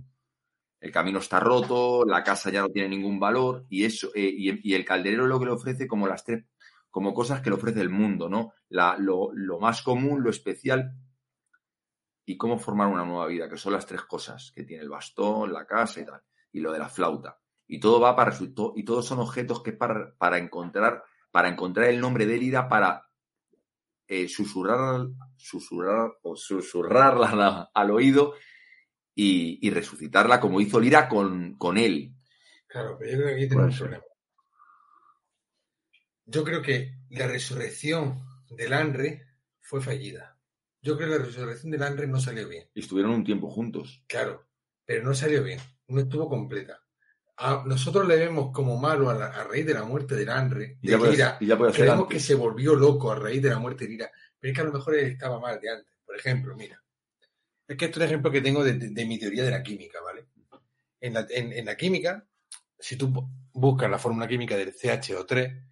El camino está roto, la casa ya no tiene ningún valor y eso eh, y, y, el calderero lo que le ofrece como las tres como cosas que le ofrece el mundo, ¿no? La, lo, lo más común, lo especial y cómo formar una nueva vida, que son las tres cosas que tiene el bastón, la casa y tal, y lo de la flauta. Y todo va para y todos son objetos que es para, para encontrar para encontrar el nombre de Lira para eh, susurrar susurrar o susurrarla al oído y, y, resucitarla como hizo Lira con, con él. Claro, pero yo creo que aquí tenemos un problema. Yo creo que la resurrección del Anre fue fallida. Yo creo que la resurrección del Anre no salió bien. Y estuvieron un tiempo juntos. Claro, pero no salió bien. No estuvo completa. A nosotros le vemos como malo a, la, a raíz de la muerte del Anre, de Lira. Creemos que se volvió loco a raíz de la muerte de Lira. Pero es que a lo mejor él estaba mal de antes. Por ejemplo, mira. Es que esto es un ejemplo que tengo de, de, de mi teoría de la química, ¿vale? En la, en, en la química, si tú buscas la fórmula química del CHO3,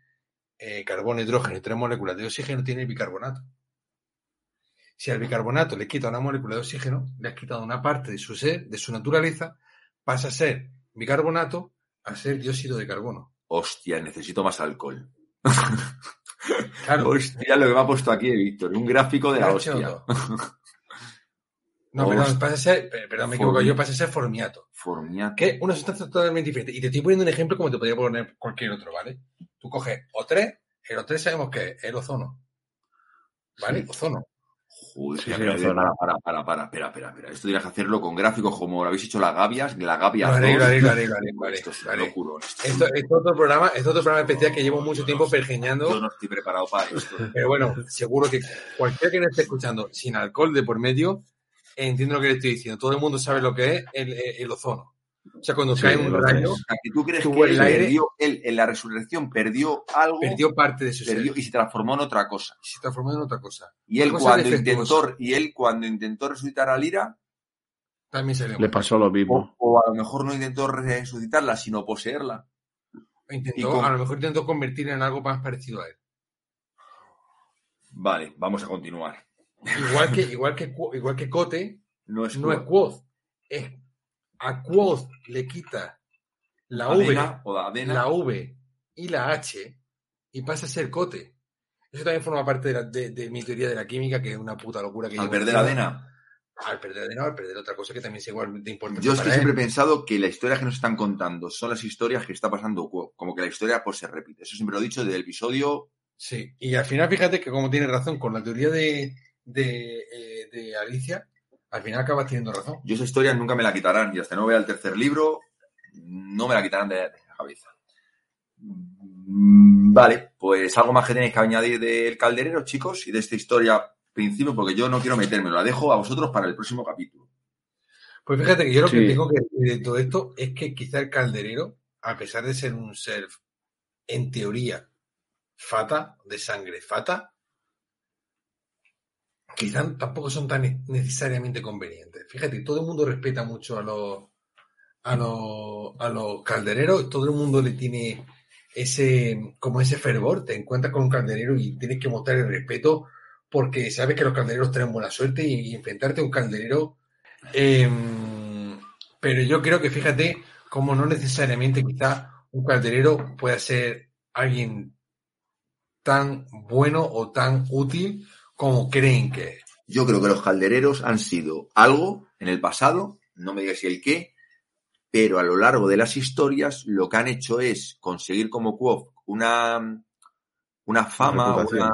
eh, carbono, hidrógeno y tres moléculas de oxígeno tiene el bicarbonato. Si al bicarbonato le quita una molécula de oxígeno, le has quitado una parte de su ser, de su naturaleza, pasa a ser bicarbonato a ser dióxido de carbono. Hostia, necesito más alcohol. Claro. Hostia, lo que me ha puesto aquí, Víctor. Un gráfico de la hostia. No, perdón, pasa a ser, perdón, me equivoco, yo pasa a ser formiato. Formiato. Que una sustancia totalmente diferente. Y te estoy poniendo un ejemplo como te podría poner cualquier otro, ¿vale? Tú coges O3, el O3 sabemos que es el ozono. ¿Vale? Sí. Ozono. Joder, Sí, espera, para, para, para, para, espera, espera, espera. Esto tienes que hacerlo con gráficos como lo habéis hecho las gavias, la gavia Lo haré, 2. lo haré, lo haré, lo haré, lo haré, Esto es locurón, esto es Esto, es otro programa, esto es otro programa especial que llevo mucho tiempo Yo pergeñando. no estoy preparado para esto. Pero bueno, seguro que cualquiera que no esté escuchando sin alcohol de por medio, entiende lo que le estoy diciendo. Todo el mundo sabe lo que es el, el- el ozono. O sea, cuando Sí, cae un rayo, O sea, que tú crees que el él aire- perdió, él en la resurrección perdió algo perdió parte de su perdió ser. y se transformó en otra cosa. Y se transformó en otra cosa. Y él Cosa cuando intentó, y él cuando intentó resucitar a Lira, También se le Le pasó lo o, mismo. o a lo mejor no intentó resucitarla, sino poseerla. intentó, con- a lo mejor intentó convertirla en algo más parecido a él. Vale, vamos a continuar. Igual que, igual que, igual que Cote, No es no es Quoth. Es, a Quoth le quita la Adena V, o la V y la H y pasa a ser Cote. Eso también forma parte de, la- de- de mi teoría de la química, que es una puta locura que al perder encima. Adena. Al perder Adena, al perder otra cosa que también es igual de importante. Yo es que siempre he pensado que las historias que nos están contando son las historias que está pasando. Como que la historia pues se repite. Eso siempre lo he dicho desde el episodio. Sí, y al final fíjate que como tiene razón con la teoría de, de, eh, de Alicia, al final acabas teniendo razón. Yo esa historia nunca me la quitarán. Y hasta no vea el tercer libro, no me la quitarán de, de la cabeza. Mm, Vale, pues algo más que tenéis que añadir del calderero, chicos, y de esta historia principio, porque yo no quiero meterme, la dejo a vosotros para el próximo capítulo. Pues fíjate que yo lo que tengo que decir de todo esto es que quizá el calderero, a pesar de ser un ser, en teoría, fata, de sangre fata, quizá tampoco son tan necesariamente convenientes. Fíjate, todo el mundo respeta mucho a los, a los, a los caldereros, todo el mundo le tiene ese, como ese fervor, te encuentras con un calderero y tienes que mostrar el respeto porque sabes que los caldereros tienen buena suerte y, enfrentarte a un calderero eh, pero yo creo que fíjate como no necesariamente quizá un calderero pueda ser alguien tan bueno o tan útil como creen que es. Yo creo que los caldereros han sido algo en el pasado, no me digas si el qué, pero a lo largo de las historias lo que han hecho es conseguir como Quoth una, una fama, una...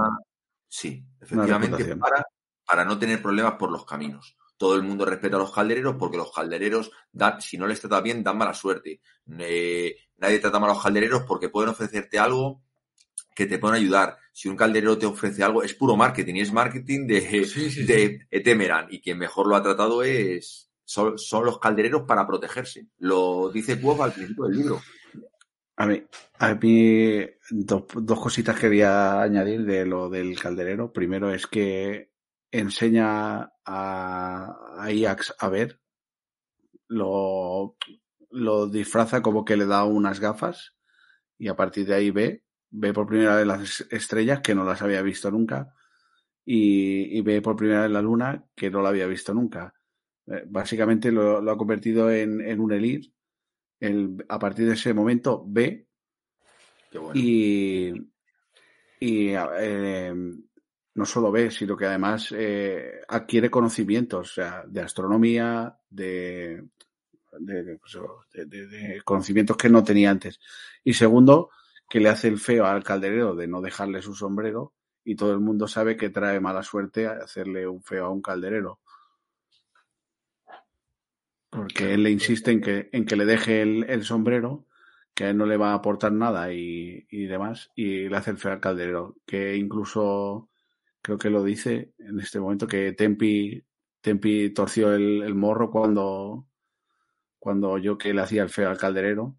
Sí, efectivamente, para, para no tener problemas por los caminos. Todo el mundo respeta a los caldereros porque los caldereros, dan, si no les trata bien, dan mala suerte. Eh, nadie trata mal a los caldereros porque pueden ofrecerte algo que te pueden ayudar. Si un calderero te ofrece algo, es puro marketing y es marketing de, Sí, sí, de Etemeran y quien mejor lo ha tratado es, son, son los caldereros para protegerse. Lo dice Quoth al principio del libro. A mí, a mí dos, dos cositas quería añadir de lo del calderero. Primero es que enseña a, a Iax a ver, lo, lo disfraza como que le da unas gafas y a partir de ahí ve, ve por primera vez las estrellas que no las había visto nunca y, y ve por primera vez la luna que no la había visto nunca. Eh, Básicamente lo, lo ha convertido en, en un elir. El, a partir de ese momento ve bueno. y, y eh, no solo ve, sino que además eh, adquiere conocimientos, o sea, de astronomía, de, pues, de- de- de conocimientos que no tenía antes. Y segundo, que le hace el feo al calderero de no dejarle su sombrero y todo el mundo sabe que trae mala suerte hacerle un feo a un calderero. Porque él le insiste en que, en que le deje el, el sombrero, que a él no le va a aportar nada y, y demás, y le hace el feo al calderero. Que incluso creo que lo dice en este momento que Tempi, Tempi torció el, el morro cuando, cuando oyó que le hacía el feo al calderero.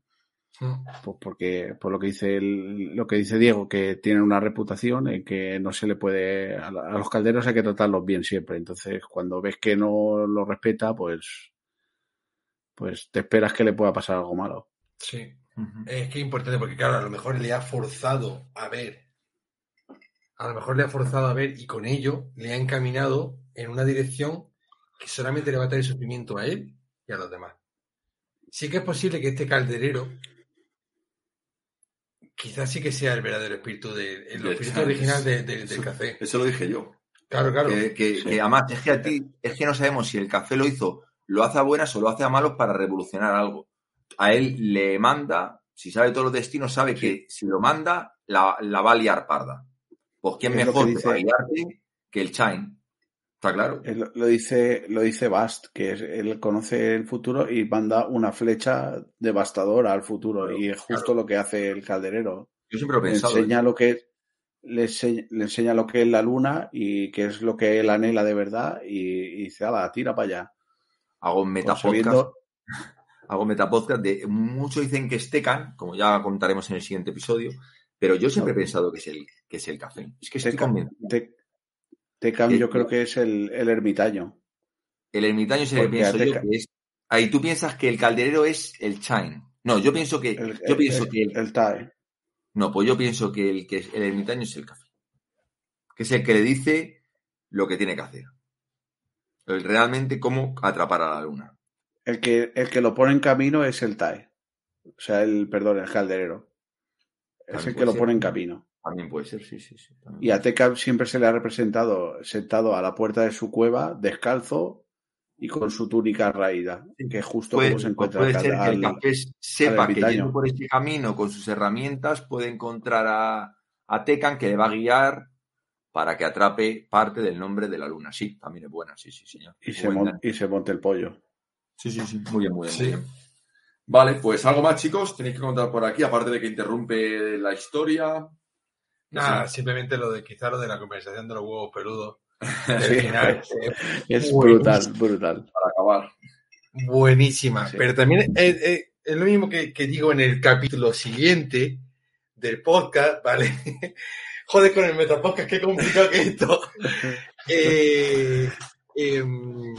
Pues porque, por lo que dice el- lo que dice Diego, que tienen una reputación en que no se le puede, a, los calderos hay que tratarlos bien siempre. Entonces, cuando ves que no lo respeta, pues, pues te esperas que le pueda pasar algo malo. Sí. Es que es importante porque, claro, a lo mejor le ha forzado a ver. A lo mejor le ha forzado a ver y con ello le ha encaminado en una dirección que solamente le va a traer sufrimiento a él y a los demás. Sí que es posible que este calderero quizás sí que sea el verdadero espíritu de, el Del espíritu original de- de- del café. Eso lo dije yo. Claro, claro. Que, que- Sí. que además, es que a ti, es que no sabemos si el café lo hizo, lo hace a buenas o lo hace a malos para revolucionar algo. A él le manda, si sabe todos los destinos, sabe que si lo manda, la, la va a liar parda. Pues quién Es que mejor dice- para liarte que el Chain. Está claro. Él Lo, dice, lo dice Bast, que es- él conoce el futuro y manda una flecha devastadora al futuro. Claro, y es justo lo que hace el calderero. Yo siempre lo he Le pensado. enseña lo que es, le, ense- le enseña lo que es la luna y qué es lo que él anhela de verdad y, y dice, ala, tira para allá. Hago un Pues metapodcast. Hago metapodcast de. Muchos dicen que es Tecan, como ya contaremos en el siguiente episodio. Pero yo siempre he pensado que es el, que es el café. Es que estoy Tecan, convencido. Te- Tecan Eh, yo creo que es el, el ermitaño. El ermitaño es el que Porque pienso yo Ateca- que es. Ahí tú piensas que el calderero es el Chain. No, yo pienso que. El, yo el- pienso que el, TAE. No, pues yo pienso que el, que el ermitaño es el café. Que es el que le dice lo que tiene que hacer. El realmente cómo atrapar a la luna. El que, el que lo pone en camino es el TAE. O sea, el, perdón, el calderero. Es el que lo pone en camino. También puede ser, sí, sí, sí. también Y a Teca siempre se le ha representado sentado a la puerta de su cueva, descalzo y con su túnica raída, que es justo Puede, como se encuentra puede al- ser que el al- café sepa que yendo por este camino con sus herramientas puede encontrar a, a Tecan que le va a guiar para que atrape parte del nombre de la luna. Sí, también es buena, sí, sí, señor. y, se Buen mon- gancho. y se monte el pollo. Sí, sí, sí. Muy bien, muy bien, Sí. muy bien. Vale, pues algo más, chicos, tenéis que contar por aquí, aparte de que interrumpe la historia. Nada, simplemente lo de quizá lo de la conversación de los huevos peludos. Sí. Al final, Es brutal, brutal. Para acabar. buenísima. Sí. Pero también es, es- es lo mismo que, que digo en el capítulo siguiente del podcast, ¿vale? Joder, con el metapodcast, qué complicado que es esto. Eh, em,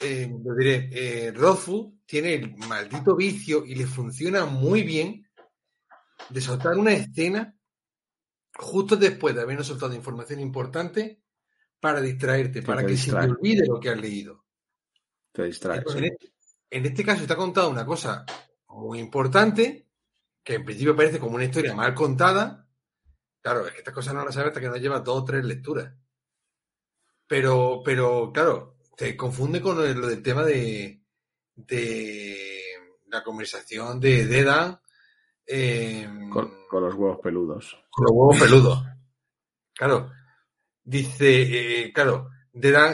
em, lo diré, eh, Food tiene el maldito vicio y le funciona muy bien de soltar una escena justo después de habernos soltado información importante para distraerte, para que se te distrae. olvide lo que has leído. Te distraes. Entonces, en, este, en este caso está contada una cosa muy importante, que en principio parece como una historia mal contada. Claro, es que estas cosas no las sabes hasta que no llevas dos o tres lecturas. Pero, pero, claro, te confunde con lo, lo del tema de, de la conversación de Dedan eh, Con, con los huevos peludos. con los huevos peludos. Claro. Dice, eh, claro,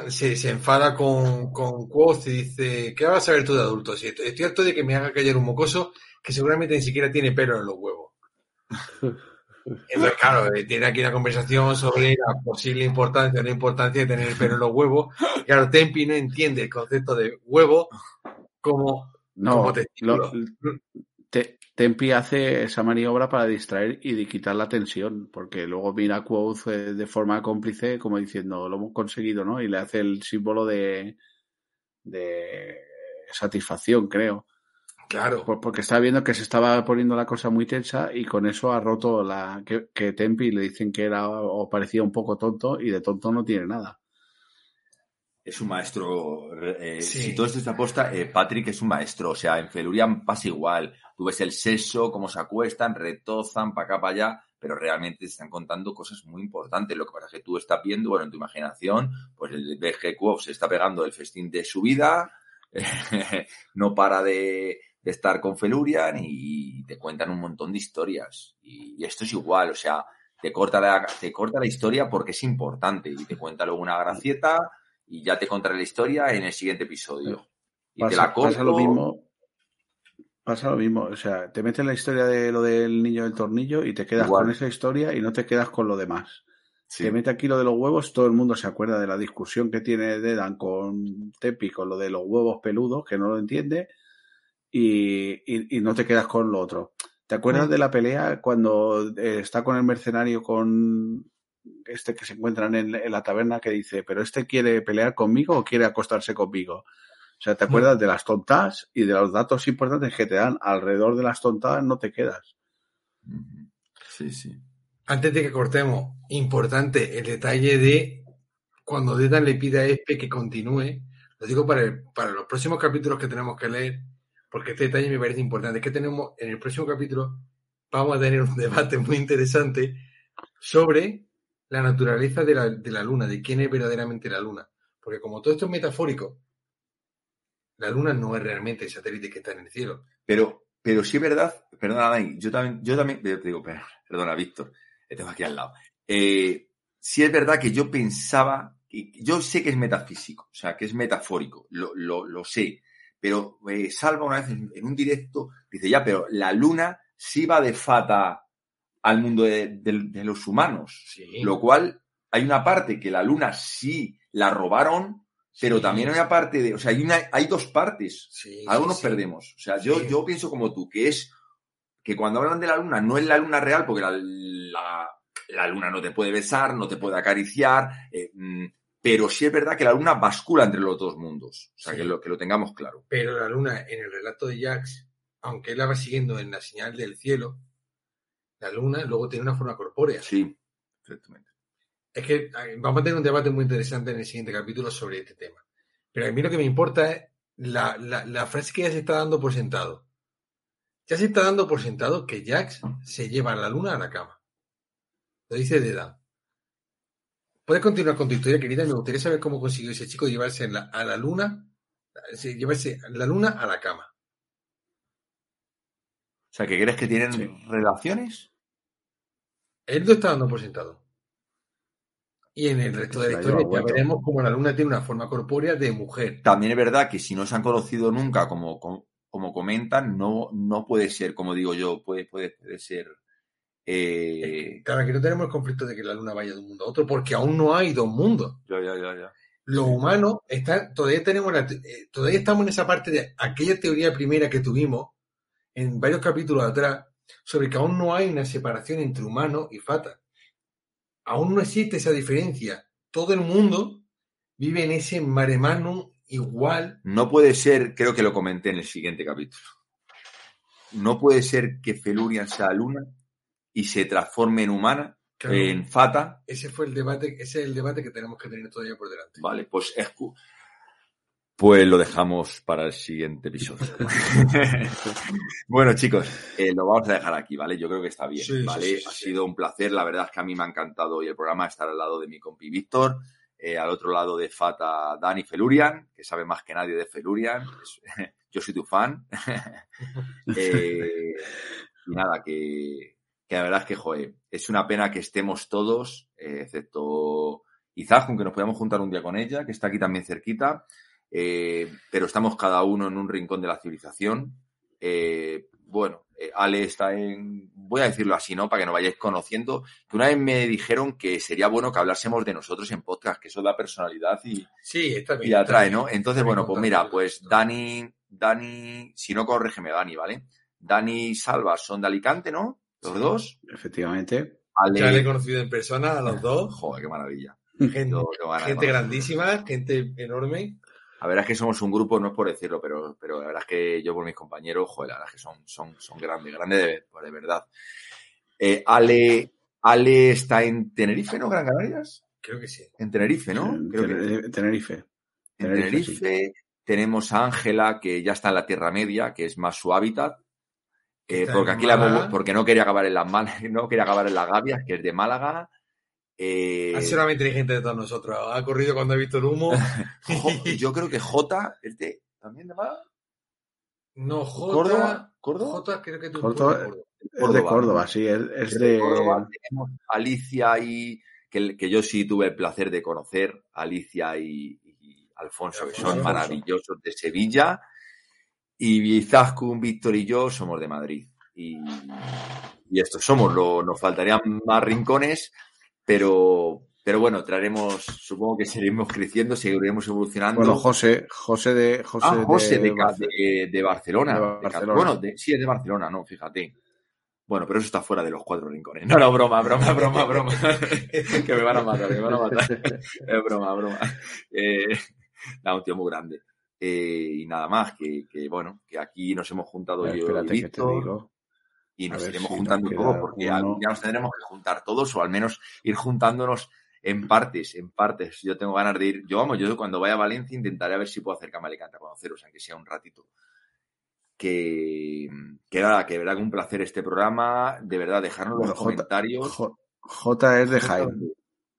se, se enfada con, con Quoth y dice, ¿qué vas a ver tú de adulto? Si estoy, estoy harto de que me haga callar un mocoso que seguramente ni siquiera tiene pelo en los huevos. Entonces, claro, eh, tiene aquí una conversación sobre la posible importancia o no importancia de tener el pelo en los huevos. Claro, Tempi no entiende el concepto de huevo como, No, como testículo. lo- Te- Tempi hace esa maniobra para distraer y de quitar la tensión, porque luego mira a Quoth eh, de forma cómplice, como diciendo, lo hemos conseguido, ¿no? Y le hace el símbolo de, de satisfacción, creo. Claro. Por- Porque está viendo que se estaba poniendo la cosa muy tensa y con eso ha roto la. que, que Tempi le dicen que era o parecía un poco tonto y de tonto no tiene nada. Es un maestro. eh, Sí. Si todo esto está aposta, eh, Patrick es un maestro. O sea, en Felurian pasa igual. Tú ves el sexo, cómo se acuestan, retozan para acá, para allá, pero realmente te están contando cosas muy importantes. Lo que pasa es que tú estás viendo, bueno, en tu imaginación, pues el BG Quof se está pegando el festín de su vida, no para de, de estar con Felurian y te cuentan un montón de historias. Y, y esto es igual, o sea, te corta, la, te corta la historia porque es importante y te cuenta luego una gracieta y ya te contaré la historia en el siguiente episodio. Y te la corto. pasa lo mismo. Pasa lo mismo. O sea, te metes en la historia de lo del niño del tornillo y te quedas Igual. con esa historia y no te quedas con lo demás. Sí. Te mete aquí lo de los huevos, todo el mundo se acuerda de la discusión que tiene Dedan con Tepi con lo de los huevos peludos, que no lo entiende, y, y- y no te quedas con lo otro. ¿Te acuerdas Mm. de la pelea cuando eh, está con el mercenario con este que se encuentran en, en la taberna que dice, pero este quiere pelear conmigo o quiere acostarse conmigo? O sea, ¿te acuerdas de las tontas y de los datos importantes que te dan alrededor de las tontadas? No te quedas. Sí, sí. Antes de que cortemos, importante el detalle de cuando Dedan le pide a Espe que continúe. Lo digo para, el- para los próximos capítulos que tenemos que leer, porque este detalle me parece importante. Es que tenemos en el próximo capítulo, vamos a tener un debate muy interesante sobre la naturaleza de la, de la luna, de quién es verdaderamente la luna. Porque como todo esto es metafórico, la luna no es realmente el satélite que está en el cielo. Pero, pero sí es verdad, perdona, Dani, yo también, yo también, te digo, per- perdona, Víctor, tengo aquí al lado. Eh, sí es verdad que yo pensaba, yo sé que es metafísico, o sea, que es metafórico, lo, lo, lo sé, pero eh, Salva una vez en, en un directo dice, ya, pero la luna sí va de fata al mundo de, de- de los humanos, Sí. lo cual hay una parte que la luna sí la robaron, pero también hay una parte de, o sea, hay, una, hay dos partes. Sí, Algo nos perdemos. O sea, yo, yo pienso como tú, que es que cuando hablan de la luna, no es la luna real, porque la, la- la luna no te puede besar, no te puede acariciar, eh, mm, pero sí es verdad que la luna bascula entre los dos mundos. O sea, Sí. que, lo, que lo tengamos claro. Pero la luna, en el relato de Jax, aunque él la va siguiendo en la señal del cielo, la luna luego tiene una forma corpórea. Sí, perfectamente. Es que vamos a tener un debate muy interesante en el siguiente capítulo sobre este tema. Pero a mí lo que me importa es la, la- la frase que ya se está dando por sentado. Ya se está dando por sentado que Jax se lleva a la luna a la cama. Lo dice Dedan. Puedes continuar con tu historia, querida. Me gustaría saber cómo consiguió ese chico llevarse en la- a la luna, llevarse la luna a la cama. O sea, que crees que tienen Sí. relaciones. Él lo está dando por sentado. Y en el resto de Se la historia ya veremos cómo la luna tiene una forma corpórea de mujer. También es verdad que si no se han conocido nunca, como, como, comentan, no, no puede ser, como digo yo, puede, puede, puede ser. eh, Claro, aquí no tenemos el conflicto de que la luna vaya de un mundo a otro, porque aún no hay dos mundos. ya, ya, ya, ya. Lo humano está, todavía tenemos la eh, todavía estamos en esa parte de aquella teoría primera que tuvimos en varios capítulos atrás, sobre que aún no hay una separación entre humano y fata. Aún no existe esa diferencia. Todo el mundo vive en ese mare magnum igual. No puede ser, creo que lo comenté en el siguiente capítulo. No puede ser que Felurian sea luna y se transforme en humana, Claro, en fata. ese fue el debate, ese es el debate que tenemos que tener todavía por delante. Vale, pues Pues lo dejamos para el siguiente episodio. bueno, chicos, eh, lo vamos a dejar aquí, ¿vale? Yo creo que está bien, Sí, ¿vale? sí, sí, ha sido un placer. La verdad es que a mí me ha encantado hoy el programa estar al lado de mi compi Víctor, eh, al otro lado de Fata Dani Felurian, que sabe más que nadie de Felurian. Yo soy tu fan. Eh, y nada, que, que la verdad es que, joder, es una pena que estemos todos, excepto Izaj, aunque nos podamos juntar un día con ella, que está aquí también cerquita, eh, pero estamos cada uno en un rincón de la civilización. Eh, bueno, eh, Ale está en, voy a decirlo así, ¿no? Para que nos vayáis conociendo, que una vez me dijeron que sería bueno que hablásemos de nosotros en podcast, que eso da personalidad y, Sí, está bien. y atrae, está ¿no? Entonces, bueno, pues mira, pues. Dani, Dani, si no corrígeme, Dani, ¿vale? Dani y Salva son de Alicante, ¿no? Los Sí. dos. Efectivamente. Ale, Ya le he conocido en persona a los dos. joder, qué maravilla. Gente, Yo grandísima, gente enorme. La verdad es que somos un grupo, no es por decirlo, pero, pero la verdad es que yo por mis compañeros, joder, la verdad es que son, son, son grandes, grandes de, pues de verdad. Eh, Ale, Ale está en Tenerife, ¿no? Gran Canarias. Creo que sí. En Tenerife, ¿no? En Creo que Tener- Tenerife. en Tenerife, Tenerife. Tenemos a Ángela, que ya está en la Tierra Media, que es más su hábitat. Eh, porque aquí la porque no quería acabar en las Mal- no quería acabar en las Gavias, que es de Málaga. Eh, Ha sido la más inteligente de todos nosotros. Ha corrido cuando ha visto el humo. Yo creo que J, es de, también de Málaga. No, Jota. Córdoba, Córdoba. Jota creo que es de un Córdoba. Córdoba. Es de Córdoba, sí. Es, es Es de. Córdoba. Tenemos Alicia y que, que yo sí tuve el placer de conocer, Alicia y, y Alfonso, que son Alfonso. maravillosos de Sevilla. Y Izaskun, Víctor y yo somos de Madrid. Y, y estos somos, lo, nos faltarían más rincones, pero, pero bueno, traeremos, supongo que seguiremos creciendo, seguiremos evolucionando. Bueno, José, José de. José Ah, José de, Barcelona. bueno, sí, es de Barcelona, no, fíjate. Bueno, pero eso está fuera de los cuatro rincones. No, no, broma, broma, broma, broma. que me van a matar, me van a matar. Es broma, broma. Eh, un tío muy grande. Eh, y nada más, que, que, bueno, que aquí nos hemos juntado ver, yo espérate y que te Víctor digo. Y A nos ver iremos si juntando todos porque uno. día nos tendremos que juntar todos o al menos ir juntándonos en partes, en partes. Yo tengo ganas de ir, yo vamos, yo cuando vaya a Valencia intentaré a ver si puedo acercarme a Alicante a conoceros, aunque sea un ratito. Que, que nada, que de verdad que un placer este programa, de verdad, dejarnos los J- comentarios. J, J es de Jaén,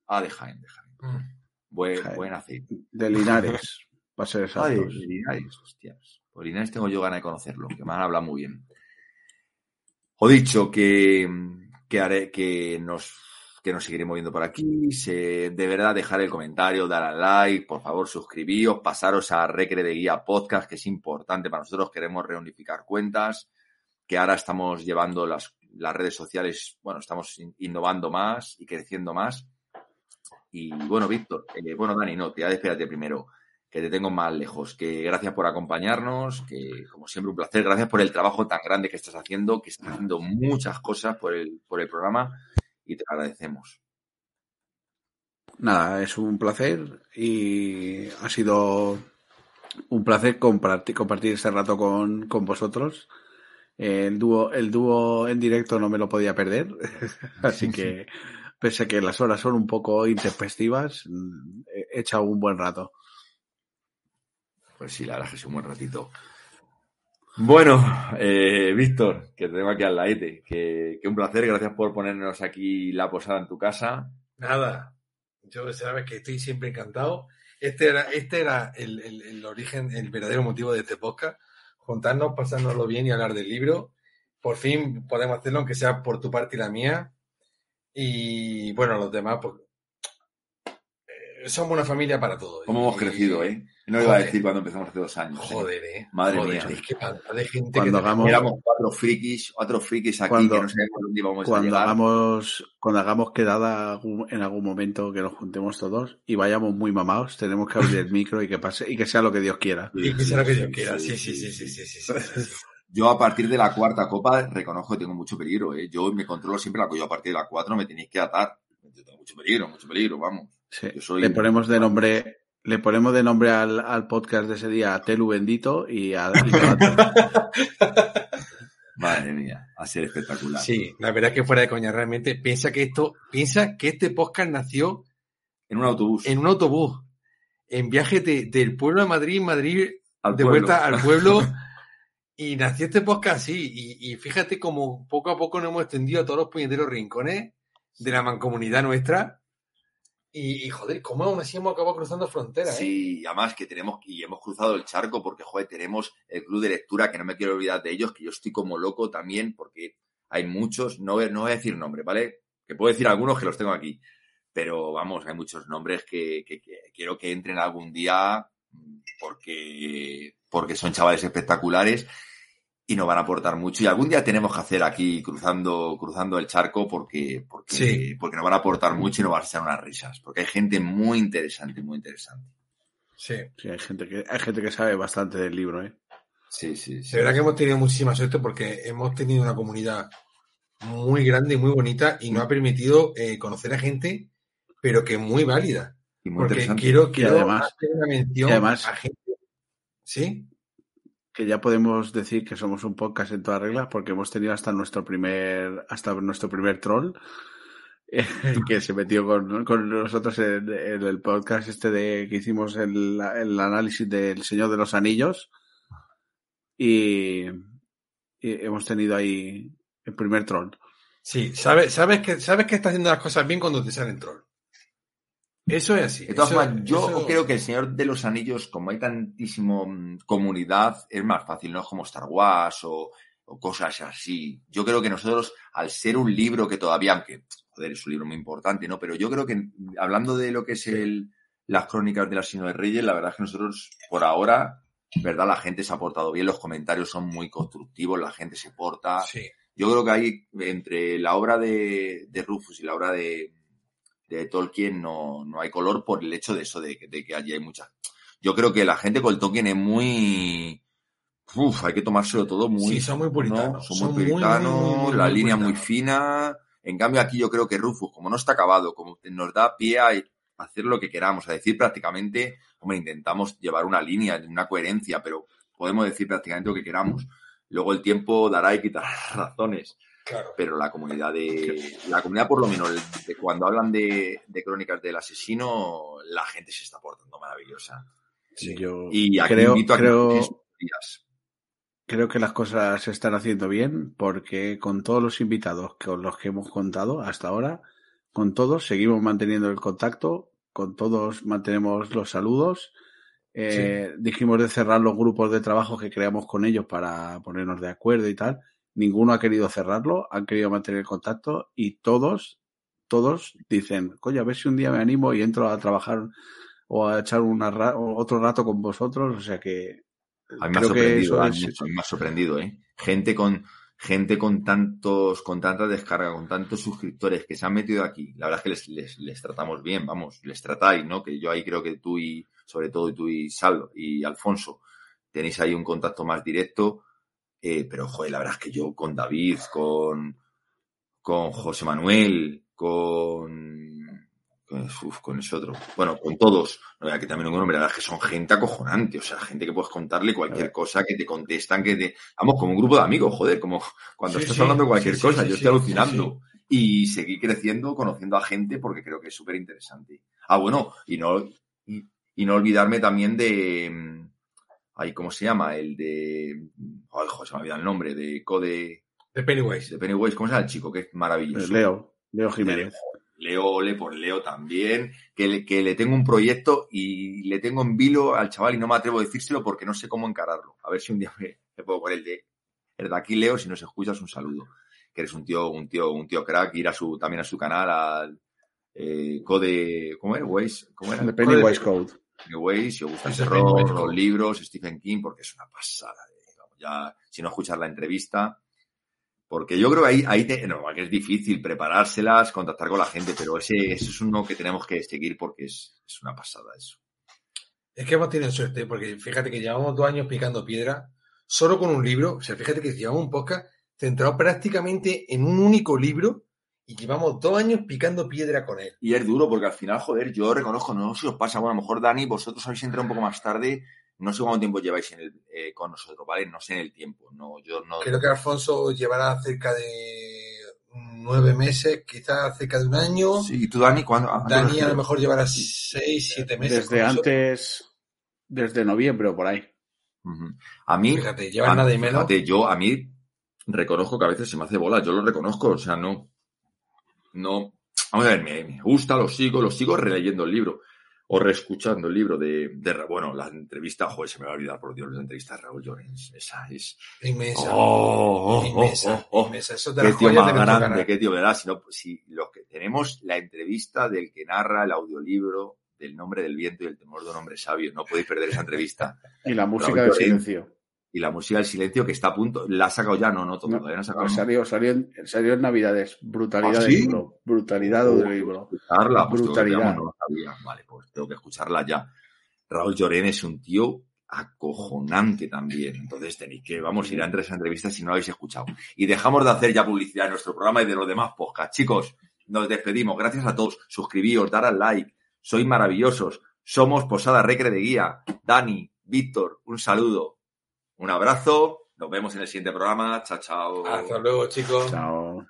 Ah, de Jaén, de Jaén. Mm. Buen, Jaén. buen aceite. de Linares, para ser Ay, exactos. Linares, hostias. Por Linares tengo yo ganas de conocerlo, que me han hablado muy bien. O dicho que, que haré, que nos, que nos seguiremos viendo por aquí. De verdad, dejar el comentario, dar al like, por favor, suscribíos, pasaros a Recre de Guía Podcast, que es importante para nosotros. Queremos reunificar cuentas, que ahora estamos llevando las, las redes sociales, bueno, estamos in- innovando más y creciendo más. Y bueno, Víctor, eh, bueno, Dani, no, te espérate primero que te tengo más lejos. Que gracias por acompañarnos, que como siempre un placer. Gracias por el trabajo tan grande que estás haciendo, que estás haciendo muchas cosas por el, por el programa y te agradecemos. Nada, es un placer y ha sido un placer compartir, compartir este rato con, con vosotros. El dúo, el dúo en directo no me lo podía perder, así que pese a que las horas son un poco intempestivas, he echado un buen rato. Pues sí, la verdad es que es un buen ratito. Bueno, eh, Víctor, que te tengo aquí al laete, que, que un placer, gracias por ponernos aquí la posada en tu casa. Nada. Yo sabes que estoy siempre encantado. Este era, este era el, el- el origen, el verdadero motivo de este podcast. Juntarnos, pasárnoslo bien y hablar del libro. Por fin podemos hacerlo, aunque sea por tu parte y la mía. Y bueno, los demás, pues. eh, somos una familia para todos. ¿Cómo hemos Y- crecido, eh? No iba a decir cuando empezamos hace dos años. ¿eh? Joder, eh. Madre mía. Es que cuando hagamos, éramos cuatro frikis, cuatro frikis aquí cuando, que no sabemos dónde íbamos cuando a llegar. Hagamos, cuando hagamos quedada en algún momento que nos juntemos todos y vayamos muy mamados, tenemos que abrir el micro y que pase, y que sea lo que Dios quiera. Y que sea lo que Dios quiera, sí, sí, sí, sí, sí, sí. Yo a partir de la cuarta copa reconozco que tengo mucho peligro, ¿eh? Yo me controlo siempre la yo a partir de la cuatro me tenéis que atar. Yo tengo mucho peligro, mucho peligro, vamos. Le ponemos de nombre le ponemos de nombre al, al podcast de ese día a Telu Bendito y a y. Madre mía, va a ser espectacular. Sí, la verdad es que fuera de coña, realmente piensa que esto, piensa que este podcast nació En un autobús. en un autobús, en viaje de- del pueblo a Madrid, Madrid, al de pueblo. vuelta al pueblo, y nació este podcast así, y, y fíjate como poco a poco nos hemos extendido a todos los puñeteros rincones de la mancomunidad nuestra, y, joder, cómo aún así hemos acabado cruzando fronteras, ¿eh? Sí, además que tenemos, y hemos cruzado el charco porque, joder, tenemos el club de lectura, que no me quiero olvidar de ellos, que yo estoy como loco también, porque hay muchos, no, no voy a decir nombres, ¿vale? Que puedo decir algunos que los tengo aquí, pero vamos, hay muchos nombres que, que- quiero que entren algún día porque, porque son chavales espectaculares. Y nos van a aportar mucho. Y algún día tenemos que hacer aquí cruzando, cruzando el charco porque, porque, Sí. porque nos van a aportar mucho y nos van a echar unas risas. Porque hay gente muy interesante, muy interesante. Sí. Sí, hay gente que, hay gente que sabe bastante del libro, ¿eh? Sí, sí, sí. De verdad que hemos tenido muchísima suerte porque hemos tenido una comunidad muy grande y muy bonita y nos ha permitido eh, conocer a gente, pero que muy válida. Y muy Porque interesante. quiero, quiero además- hacer una mención y además- a gente. ¿Sí? Que ya podemos decir que somos un podcast en todas reglas porque hemos tenido hasta nuestro primer, hasta nuestro primer troll que se metió con, con nosotros en, el podcast este de que hicimos el, el análisis del Señor de los Anillos y, y hemos tenido ahí el primer troll. Sí, sabes, sabes que sabes que estás haciendo las cosas bien cuando te salen troll. Eso es así. De todas eso- formas, yo eso- creo que el Señor de los Anillos, como hay tantísimo mm, comunidad, es más fácil, no es como Star Wars o, o cosas así. Yo creo que nosotros, al ser un libro que todavía, aunque, joder, es un libro muy importante, ¿no? Pero yo creo que, mm, hablando de lo que es el, las crónicas del Asesino de Reyes, la verdad es que nosotros, por ahora, ¿verdad? La gente se ha portado bien, los comentarios son muy constructivos, la gente se porta. Sí. Yo creo que hay entre la obra de, de Rufus y la obra de, de Tolkien no, no hay color por el hecho de eso, de, que- de que allí hay muchas. Yo creo que la gente con el Tolkien es muy. Uf, hay que tomárselo todo muy. Sí, son muy puritanos, Son, son muy puritanos, muy, muy, la línea muy fina. En cambio, aquí yo creo que Rufus, como no está acabado, como nos da pie a hacer lo que queramos, a decir prácticamente, hombre, intentamos llevar una línea, una coherencia, pero podemos decir prácticamente lo que queramos. Luego el tiempo dará y quitará razones Claro. pero la comunidad de la comunidad por lo menos de cuando hablan de, de crónicas del asesino la gente se está portando maravillosa Sí. Yo y aquí creo, invito a que creo, días. creo que las cosas se están haciendo bien porque con todos los invitados con los que hemos contado hasta ahora, con todos seguimos manteniendo el contacto, con todos mantenemos los saludos. Eh, Dijimos de cerrar los grupos de trabajo que creamos con ellos para ponernos de acuerdo y tal. Ninguno ha querido cerrarlo, han querido mantener el contacto y todos, todos dicen, coño, a ver si un día me animo y entro a trabajar o a echar una ra- otro rato con vosotros. O sea que a mí me ha sorprendido es- mucho, me ha sorprendido eh gente con gente con tantos con tanta descarga con tantos suscriptores que se han metido aquí la verdad es que les, les, les tratamos bien vamos les tratáis no que yo ahí creo que tú y sobre todo tú y Salvo y Alfonso tenéis ahí un contacto más directo eh, pero joder la verdad es que yo con David con con José Manuel con con, uf, con ese otro. Bueno con todos. No voy a quitarme ningún nombre la verdad es que son gente acojonante o sea gente que puedes contarle cualquier cosa que te contestan que te vamos como un grupo de amigos joder como cuando Sí, estás sí, hablando de cualquier sí, cosa yo estoy alucinando. y seguir creciendo conociendo a gente porque creo que es súper interesante ah bueno y no y, y no olvidarme también de mm, ay cómo se llama el de ay joder, se me ha olvidado el nombre de Code De Pennywise. de Pennywise cómo se llama el chico que es maravilloso Leo, Leo Jiménez. Leo Ole por Leo también, que le, que le tengo un proyecto y le tengo en vilo al chaval y no me atrevo a decírselo porque no sé cómo encararlo. A ver si un día me, me puedo poner el de, el de aquí, Leo, si nos escuchas, un saludo. Que eres un tío, un tío, un tío crack, ir a su, también a su canal, al eh, Code, ¿cómo es? Waze, ¿cómo era? De Pennywise Code. Waze, si os gusta Pennywise los libros, Stephen King, porque es una pasada. eh, Ya, si no escuchas la entrevista, porque yo creo que ahí, ahí te- no, que es difícil preparárselas, contactar con la gente, pero ese, ese es uno que tenemos que seguir porque es, es una pasada eso. Es que hemos tenido suerte, porque fíjate que llevamos dos años picando piedra solo con un libro. O sea, fíjate que llevamos un podcast centrado prácticamente en un único libro y llevamos dos años picando piedra con él. Y es duro porque al final, joder, yo reconozco, no sé si os pasa, bueno, a lo mejor Dani, vosotros habéis entrado un poco más tarde, no sé cuánto tiempo lleváis en el, eh, con nosotros, ¿vale? No sé en el tiempo, no, yo no... Creo que Alfonso llevará cerca de nueve meses, quizás cerca de un año. Sí, ¿y tú, Dani, cuándo? Dani a lo mejor llevará seis, siete meses. Desde antes, desde noviembre o por ahí. A mí, Fíjate, llevan a- nada y menos. fíjate, yo a mí reconozco que a veces se me hace bola, yo lo reconozco, o sea, no, no, vamos a ver, me, me gusta, lo sigo, lo sigo releyendo el libro o reescuchando el libro de, de bueno, la entrevista, joder, se me va a olvidar, por Dios, la entrevista de Raúl Llorens, esa es, Inmensa. oh, oh, inmensa, oh, oh, inmensa. Eso es de qué tío más grande, qué tío, ¿verdad? Si, no, si los que tenemos la entrevista del que narra el audiolibro del nombre del viento y el temor de un hombre sabio, no podéis perder esa entrevista. Y la música Raúl de Llorens. silencio. Y la música del silencio que está a punto. La ha sacado ya, no, no, todavía no ha sacado. No, ¿no? salió, salió, en, salió en Navidades. Brutalidad ¿Ah, del sí? libro. Brutalidad Oh, del libro. Escucharla, pues Brutalidad. no lo sabía. Vale, pues tengo que escucharla ya. Raúl Llorén es un tío acojonante también. Entonces tenéis que, vamos, ir a entre esa entrevista si no lo habéis escuchado. Y dejamos de hacer ya publicidad en nuestro programa y de los demás podcasts. Chicos, nos despedimos. Gracias a todos. Suscribíos, dar al like. Sois maravillosos. Somos Posada Recre de Guía. Dani, Víctor, un saludo. Un abrazo. Nos vemos en el siguiente programa. Chao, chao. Hasta luego, chicos. Chao.